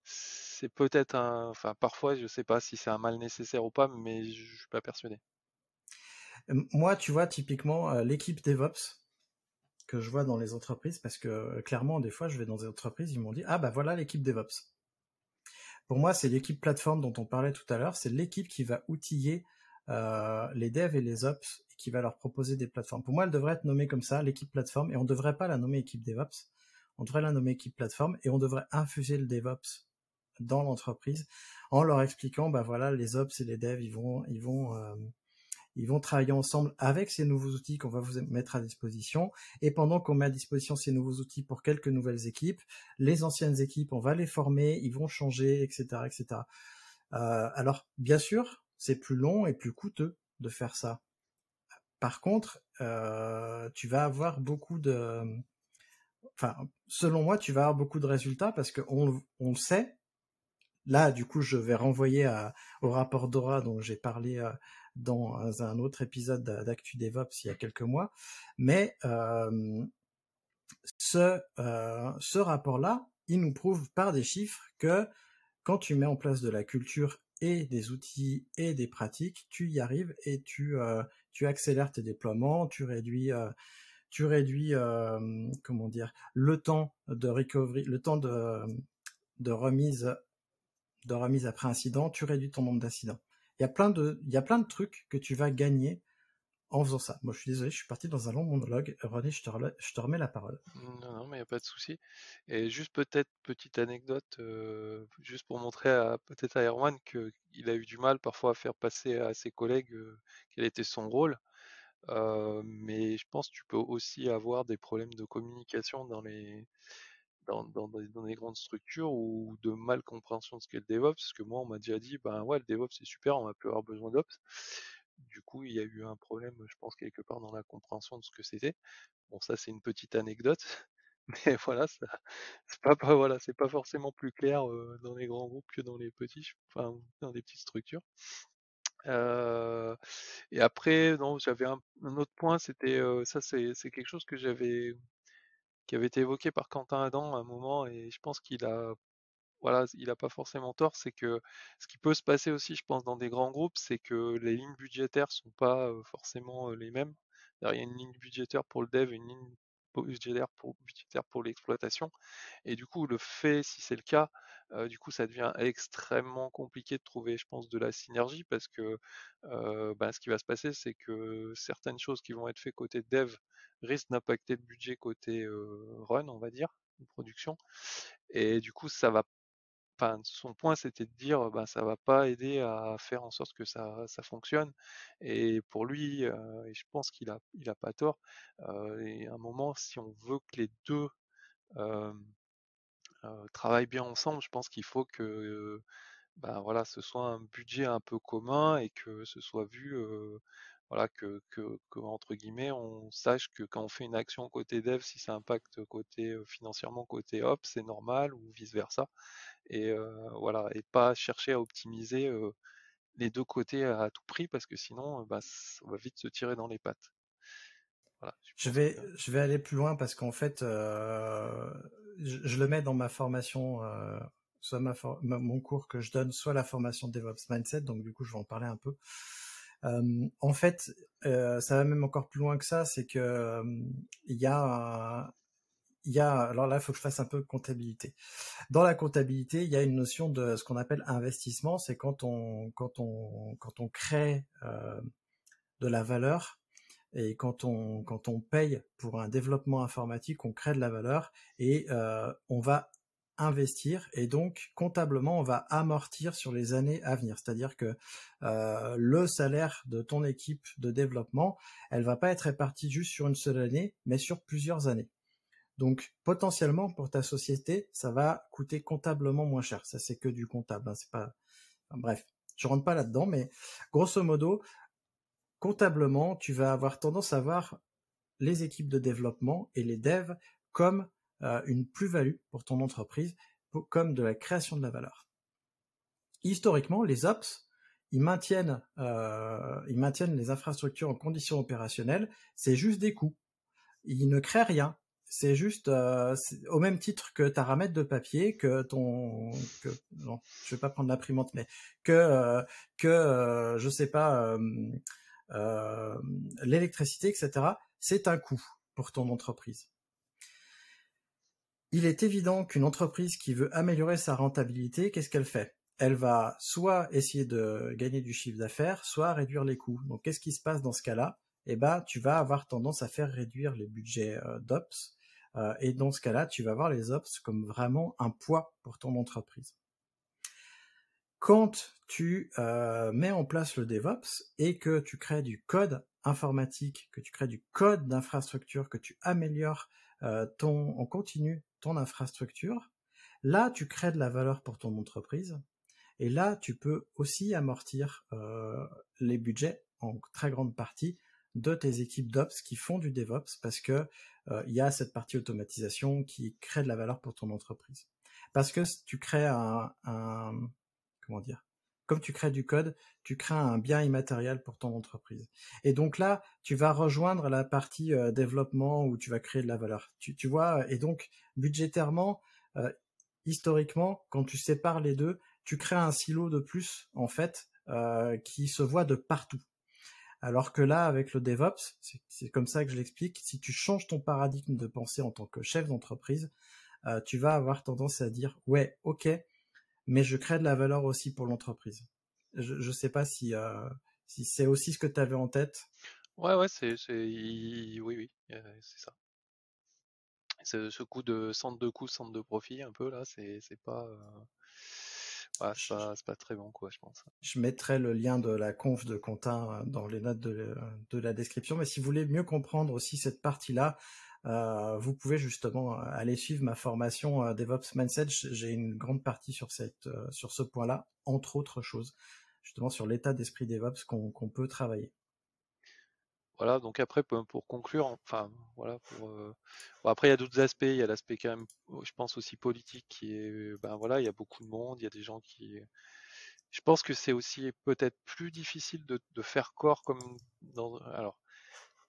c'est peut-être un... Enfin, parfois, je sais pas si c'est un mal nécessaire ou pas, mais je suis pas persuadé. Moi, tu vois, typiquement, euh, l'équipe DevOps, que je vois dans les entreprises parce que euh, clairement des fois je vais dans des entreprises ils m'ont dit ah bah voilà l'équipe DevOps. Pour moi c'est l'équipe plateforme dont on parlait tout à l'heure, c'est l'équipe qui va outiller euh, les devs et les ops qui va leur proposer des plateformes. Pour moi elle devrait être nommée comme ça l'équipe plateforme et on ne devrait pas la nommer équipe DevOps, on devrait la nommer équipe plateforme et on devrait infuser le DevOps dans l'entreprise en leur expliquant bah voilà les ops et les devs ils vont ils vont euh, ils vont travailler ensemble avec ces nouveaux outils qu'on va vous mettre à disposition. Et pendant qu'on met à disposition ces nouveaux outils pour quelques nouvelles équipes, les anciennes équipes, on va les former, ils vont changer, etc., etc. Euh, alors, bien sûr, c'est plus long et plus coûteux de faire ça. Par contre, euh, tu vas avoir beaucoup de, enfin, selon moi, tu vas avoir beaucoup de résultats parce qu'on on sait. Là, du coup, je vais renvoyer au rapport Dora dont j'ai parlé euh, dans un autre épisode d'Actu DevOps il y a quelques mois. Mais euh, ce, ce rapport-là, il nous prouve par des chiffres que quand tu mets en place de la culture des outils et des pratiques, tu y arrives et tu, euh, accélères tes déploiements, tu réduis, tu réduis comment dire, le temps de recovery, le temps de, remise de remise après incident, tu réduis ton nombre d'incidents. Il y il y a plein de trucs que tu vas gagner en faisant ça. Moi, je suis désolé, je suis parti dans un long monologue. René, je te, je te remets la parole. Non, non, mais il n'y a pas de souci. Et juste peut-être petite anecdote, euh, juste pour montrer peut-être à Erwan qu'il a eu du mal parfois à faire passer à ses collègues euh, quel était son rôle. Euh, mais je pense que tu peux aussi avoir des problèmes de communication dans les dans, dans, des grandes structures ou de mal compréhension de ce qu'est le DevOps, parce que moi on m'a déjà dit ben ouais le DevOps c'est super, on va plus avoir besoin d'Ops. Du coup il y a eu un problème, je pense quelque part dans la compréhension de ce que c'était. Bon ça c'est une petite anecdote, mais voilà c'est pas, voilà pas forcément plus clair dans les grands groupes que dans les petits, enfin dans des petites structures. Et après, j'avais un, autre point, c'était ça, c'est quelque chose que j'avais qui avait été évoqué par Quentin Adam à un moment, et je pense qu'il a voilà, il a pas forcément tort, c'est que ce qui peut se passer aussi, je pense, dans des grands groupes, c'est que les lignes budgétaires sont pas forcément les mêmes. Il y a une ligne budgétaire pour le dev, une ligne budgétaire pour, l'exploitation. Et du coup, le fait, si c'est le cas, du coup, ça devient extrêmement compliqué de trouver, je pense, de la synergie parce que bah, ce qui va se passer, c'est que certaines choses qui vont être faites côté dev risquent d'impacter le budget côté run, on va dire, production. Et du coup, ça va Son point, c'était de dire, bah, ça va pas aider à faire en sorte que ça, ça fonctionne. Et pour lui, euh, et je pense qu'il a, il a pas tort. euh, et à un moment, si on veut que les deux euh, travaillent bien ensemble, je pense qu'il faut que, bah, voilà, ce soit un budget un peu commun et que ce soit vu, euh, voilà, que, que, entre guillemets, on sache que quand on fait une action côté dev, si ça impacte côté financièrement côté ops, c'est normal ou vice versa et voilà et pas chercher à optimiser les deux côtés à tout prix parce que sinon bah, ça va vite se tirer dans les pattes. Voilà, je, je vais que... je vais aller plus loin parce qu'en fait euh, je, je, le mets dans ma formation euh, soit ma, for ma, mon cours que je donne soit la formation DevOps Mindset donc du coup je vais en parler un peu. Euh, en fait, ça va même encore plus loin que ça, c'est que il y a il y a, alors là, il faut que je fasse un peu comptabilité. Dans la comptabilité, il y a une notion de ce qu'on appelle investissement, c'est quand on, quand on, quand on crée euh, de la valeur et quand on, quand on paye pour un développement informatique, on crée de la valeur et euh, on va investir et donc comptablement on va amortir sur les années à venir. C'est-à-dire que euh, le salaire de ton équipe de développement, elle va pas être répartie juste sur une seule année, mais sur plusieurs années. Donc potentiellement pour ta société, ça va coûter comptablement moins cher. Ça c'est que du comptable, hein, c'est pas. Bref, je rentre pas là-dedans, mais grosso modo, comptablement, tu vas avoir tendance à voir les équipes de développement et les devs comme euh, une plus-value pour ton entreprise, comme de la création de la valeur. Historiquement, les ops, ils maintiennent, euh, ils maintiennent les infrastructures en conditions opérationnelles. C'est juste des coûts. Ils ne créent rien c'est juste euh, au même titre que ta ramette de papier, que ton, non, je vais pas prendre l'imprimante, mais que euh, que euh, je sais pas euh, l'électricité, etc. C'est un coût pour ton entreprise. Il est évident qu'une entreprise qui veut améliorer sa rentabilité, qu'est-ce qu'elle fait? Elle va soit essayer de gagner du chiffre d'affaires, soit réduire les coûts. Donc qu'est-ce qui se passe dans ce cas-là? Eh ben, tu vas avoir tendance à faire réduire les budgets euh, d'ops euh, et dans ce cas-là, tu vas voir les ops comme vraiment un poids pour ton entreprise. Quand tu euh, mets en place le DevOps et que tu crées du code informatique, que tu crées du code d'infrastructure, que tu améliores euh, ton, en continu ton infrastructure, là tu crées de la valeur pour ton entreprise et là tu peux aussi amortir les budgets en très grande partie de tes équipes d'ops qui font du DevOps parce que euh, il y a cette partie automatisation qui crée de la valeur pour ton entreprise. Parce que tu crées un, un comment dire, comme tu crées du code, tu crées un bien immatériel pour ton entreprise. Et donc là, tu vas rejoindre la partie euh, développement où tu vas créer de la valeur. Tu, tu vois, et donc budgétairement, euh, historiquement, quand tu sépares les deux, tu crées un silo de plus en fait qui se voit de partout. Alors que là, avec le DevOps, c'est comme ça que je l'explique, si tu changes ton paradigme de pensée en tant que chef d'entreprise, euh, tu vas avoir tendance à dire, ouais, ok, mais je crée de la valeur aussi pour l'entreprise. Je ne sais pas si, euh, si c'est aussi ce que tu avais en tête. Ouais, ouais, c'est, oui, oui, c'est ça. Ce, ce coup de centre de coût, centre de profit, un peu là, c'est pas. Euh Je pense. Mettrai le lien de la conf de Quentin dans les notes de, la description. Mais si vous voulez mieux comprendre aussi cette partie-là, euh, vous pouvez justement aller suivre ma formation euh, DevOps Mindset. J'ai une grande partie sur euh, ce point-là, entre autres choses, justement sur l'état d'esprit DevOps qu'on qu peut travailler. Voilà, donc après pour conclure, enfin voilà, pour euh... bon, après il y a d'autres aspects, il y a l'aspect quand même, je pense aussi politique qui est, ben voilà, il y a beaucoup de monde, il y a des gens qui je pense que c'est aussi peut-être plus difficile de, faire corps comme dans. Alors,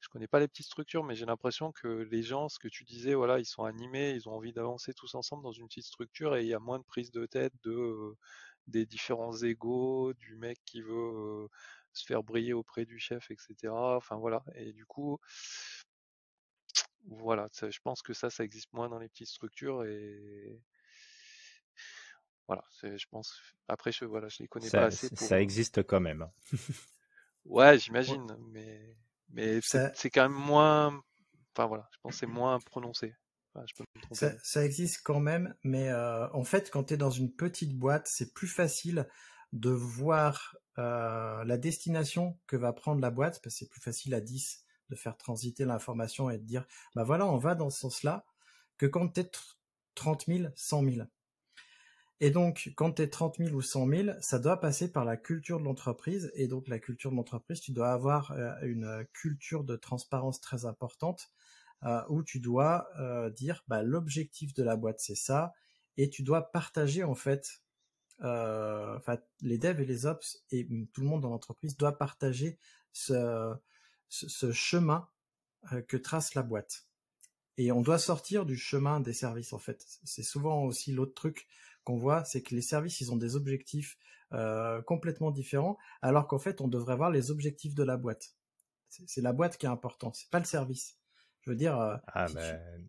je connais pas les petites structures, mais j'ai l'impression que les gens, ce que tu disais, voilà, ils sont animés, ils ont envie d'avancer tous ensemble dans une petite structure et il y a moins de prise de tête de des différents égaux, du mec qui veut se faire briller auprès du chef, etc. Enfin voilà. Et du coup, voilà, je pense que ça, ça existe moins dans les petites structures et voilà, je pense. Après, je voilà, je les connais pas assez. Ça existe quand même. Ouais, j'imagine, mais mais c'est quand même moins. Enfin voilà, je pense c'est moins prononcé. ça, existe quand même, mais euh, en fait, quand tu es dans une petite boîte, c'est plus facile de voir euh, la destination que va prendre la boîte, parce que c'est plus facile à 10 de faire transiter l'information et de dire, bah voilà, on va dans ce sens-là, que quand tu es 30 000, 100 000. Et donc, quand tu es 30 000 ou 100 000, ça doit passer par la culture de l'entreprise. Et donc, la culture de l'entreprise, tu dois avoir euh, une culture de transparence très importante euh, où tu dois dire bah, l'objectif de la boîte, c'est ça. Et tu dois partager, en fait, euh, les devs et les ops et tout le monde dans l'entreprise doit partager ce, ce, ce chemin euh, que trace la boîte. Et on doit sortir du chemin des services, en fait. C'est souvent aussi l'autre truc qu'on voit, c'est que les services, ils ont des objectifs euh, complètement différents, alors qu'en fait, on devrait voir les objectifs de la boîte. C'est la boîte qui est importante, c'est pas le service. Je veux dire. Ah ben,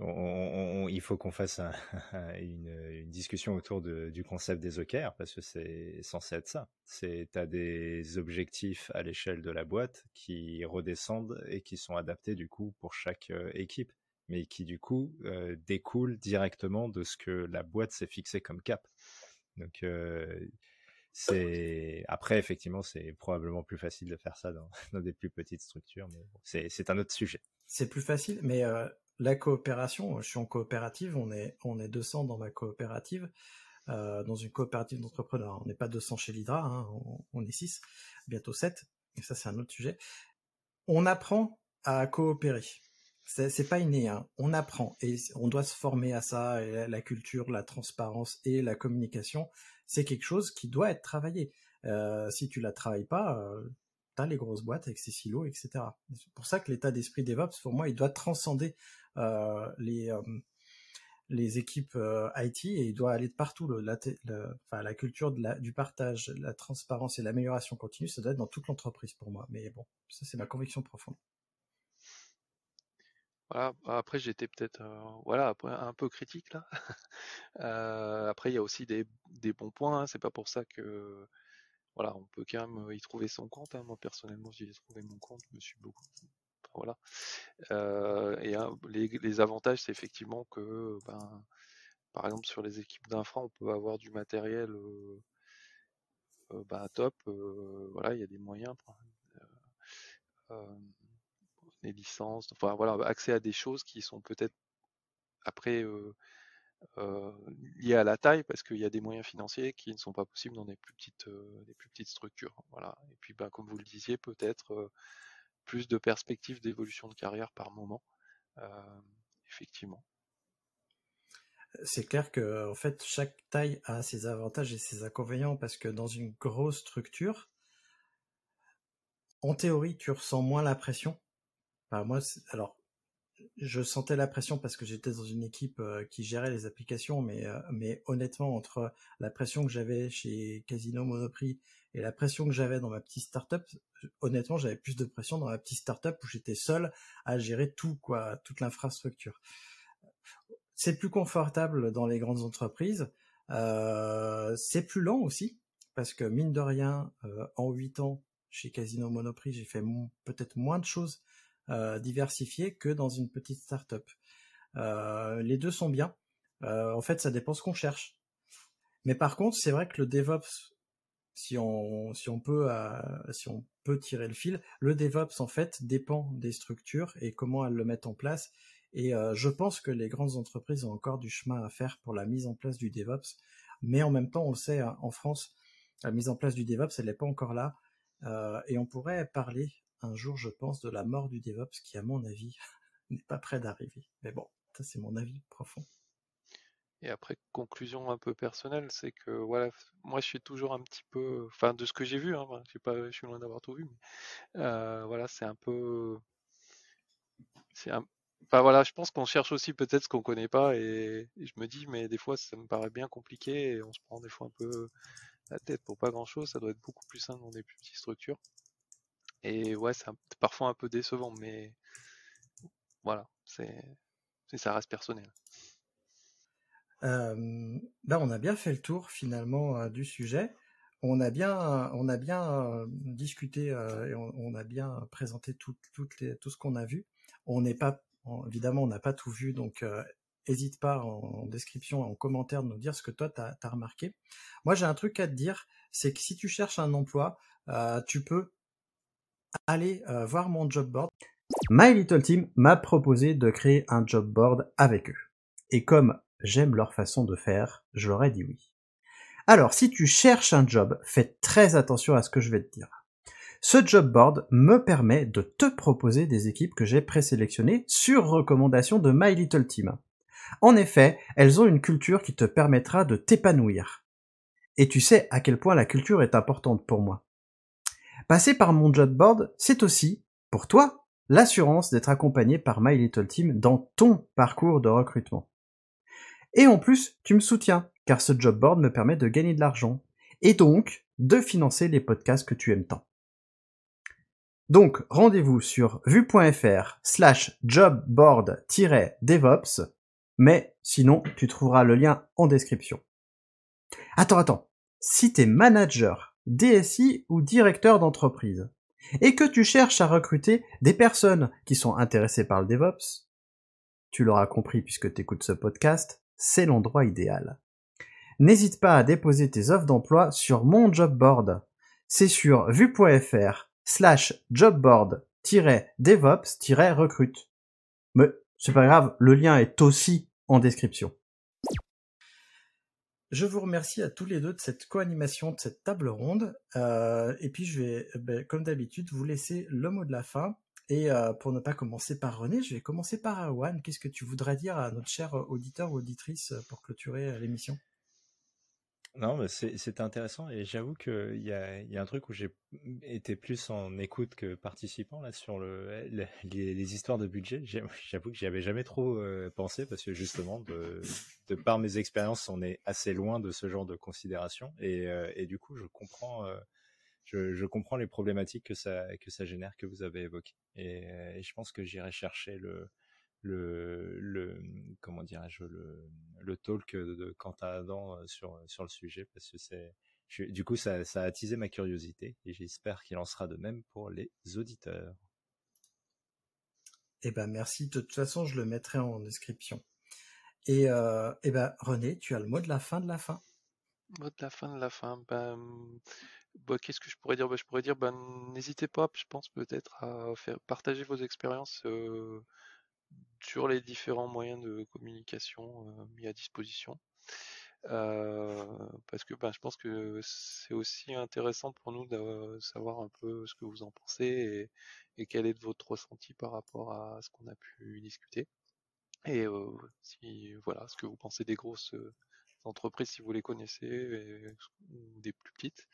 il faut qu'on fasse une, discussion autour du concept des OKR parce que c'est censé être ça. C'est as des objectifs à l'échelle de la boîte qui redescendent et qui sont adaptés du coup pour chaque euh, équipe mais qui du coup euh, découle directement de ce que la boîte s'est fixé comme cap. Donc euh, c'est après effectivement c'est probablement plus facile de faire ça dans, des plus petites structures, mais c'est un autre sujet. C'est plus facile, mais la coopération, je suis en coopérative, on est on est 200 dans ma coopérative. Euh, dans une coopérative d'entrepreneurs. On n'est pas 200 chez l'Hydra, hein, on, est 6, bientôt 7, et ça c'est un autre sujet. On apprend à coopérer. C'est pas inné, hein. on apprend et on doit se former à ça. La, culture, la transparence et la communication, c'est quelque chose qui doit être travaillé. Euh, si tu la travailles pas, euh, les grosses boîtes avec ses silos, etc. C'est pour ça que l'état d'esprit DevOps, pour moi, il doit transcender euh, les euh, les équipes euh, IT et il doit aller de partout. Le, la, enfin, la culture du partage, la transparence et l'amélioration continue, ça doit être dans toute l'entreprise pour moi. Mais bon, ça c'est ma conviction profonde. Après j'étais peut-être voilà un peu critique là. après il y a aussi des, des bons points, hein. c'est pas pour ça que voilà on peut quand même y trouver son compte. Hein. Moi personnellement j'y ai trouvé mon compte, je me suis beaucoup voilà. et les, les, avantages c'est effectivement que ben par exemple sur les équipes d'infra on peut avoir du matériel ben, top, voilà il y a des moyens les licences, enfin voilà, accès à des choses qui sont peut-être après euh, euh, liées à la taille parce qu'il y a des moyens financiers qui ne sont pas possibles dans des plus petites, euh, structures. Voilà. Et puis ben, comme vous le disiez, peut-être plus de perspectives d'évolution de carrière par moment. effectivement. C'est clair que en fait chaque taille a ses avantages et ses inconvénients parce que dans une grosse structure, en théorie, tu ressens moins la pression moi, alors, je sentais la pression parce que j'étais dans une équipe euh, qui gérait les applications, mais, euh, mais honnêtement, entre la pression que j'avais chez Casino Monoprix et la pression que j'avais dans ma petite startup, honnêtement, j'avais plus de pression dans ma petite startup où j'étais seul à gérer tout, quoi, toute l'infrastructure. C'est plus confortable dans les grandes entreprises. Euh, c'est plus lent aussi, parce que mine de rien, en huit ans, chez Casino Monoprix, j'ai fait peut-être moins de choses diversifié que dans une petite startup. Euh, les deux sont bien. Euh, en fait, ça dépend ce qu'on cherche. Mais par contre, c'est vrai que le DevOps, si on, peut, tirer le fil, le DevOps en fait dépend des structures et comment elles le mettent en place. Et je pense que les grandes entreprises ont encore du chemin à faire pour la mise en place du DevOps. Mais en même temps, on sait, hein, en France, la mise en place du DevOps, elle n'est pas encore là. et on pourrait parler un jour, je pense, de la mort du DevOps qui, à mon avis, n'est pas près d'arriver. Mais bon, ça c'est mon avis profond. Et après, conclusion un peu personnelle, c'est que voilà, moi je suis toujours un petit peu, enfin de ce que j'ai vu, hein, je suis loin d'avoir tout vu, mais euh, voilà, c'est un peu, c'est un, enfin voilà, je pense qu'on cherche aussi peut-être ce qu'on connaît pas, et, je me dis, mais des fois ça me paraît bien compliqué, et on se prend des fois un peu la tête pour pas grand-chose, ça doit être beaucoup plus simple dans des plus petites structures. Et ouais, c'est parfois un peu décevant, mais voilà, c'est, ça reste personnel. Euh, là, on a bien fait le tour finalement euh, du sujet. On a bien, on a bien euh, discuté et on, a bien présenté tout, tout ce qu'on a vu. On n'est pas, évidemment, on n'a pas tout vu, donc n'hésite pas en, description, en commentaire de nous dire ce que toi tu as, remarqué. Moi, j'ai un truc à te dire, c'est que si tu cherches un emploi, tu peux aller voir mon job board. My Little Team m'a proposé de créer un job board avec eux. Et comme j'aime leur façon de faire, je leur ai dit oui. Alors, si tu cherches un job, fais très attention à ce que je vais te dire. Ce job board me permet de te proposer des équipes que j'ai présélectionnées sur recommandation de My Little Team. En effet, elles ont une culture qui te permettra de t'épanouir. Et tu sais à quel point la culture est importante pour moi. Passer par mon job board, c'est aussi, pour toi, l'assurance d'être accompagné par My Little Team dans ton parcours de recrutement. Et en plus, tu me soutiens, car ce job board me permet de gagner de l'argent, et donc de financer les podcasts que tu aimes tant. Donc, rendez-vous sur vue.fr slash jobboard-devops, mais sinon, tu trouveras le lien en description. Attends, attends. Si t'es manager, DSI ou directeur d'entreprise, et que tu cherches à recruter des personnes qui sont intéressées par le DevOps, tu l'auras compris puisque tu écoutes ce podcast, c'est l'endroit idéal. N'hésite pas à déposer tes offres d'emploi sur mon job board. C'est sur vue.fr slash jobboard-devops-recrute. Mais c'est pas grave, le lien est aussi en description. Je vous remercie à tous les deux de cette co-animation, de cette table ronde. Euh, et puis je vais, ben, comme d'habitude, vous laisser le mot de la fin. Et euh, pour ne pas commencer par René, je vais commencer par Awan. Qu'est-ce que tu voudrais dire à notre cher auditeur ou auditrice pour clôturer l'émission? Non, mais c'est intéressant et j'avoue qu'il y a, un truc où j'ai été plus en écoute que participant là sur le, les, histoires de budget. J'avoue que j'y avais jamais trop euh, pensé parce que justement, de, par mes expériences, on est assez loin de ce genre de considération et, euh, du coup, je comprends, euh, les problématiques que ça, génère que vous avez évoquées et je pense que j'irai chercher le, le, le comment dirais-je le, le talk de Quentin Adam euh, sur sur le sujet parce que c'est du coup ça, ça a attisé ma curiosité et j'espère qu'il en sera de même pour les auditeurs. Eh ben merci. De toute façon, je le mettrai en description. Et euh, eh ben René, tu as le mot de la fin de la fin. Mot de la fin de la fin. Ben, bah, qu'est-ce que je pourrais dire? Ben, Je pourrais dire, ben, n'hésitez pas, je pense peut-être à faire partager vos expériences euh, sur les différents moyens de communication euh, mis à disposition. Euh, parce que ben, je pense que c'est aussi intéressant pour nous de savoir un peu ce que vous en pensez et, quel est votre ressenti par rapport à ce qu'on a pu discuter. Et euh, si voilà, ce que vous pensez des grosses entreprises si vous les connaissez ou des plus petites.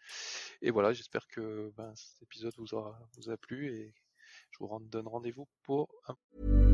Et voilà, j'espère que ben, cet épisode vous, aura, vous a plu et je vous donne rendez-vous pour un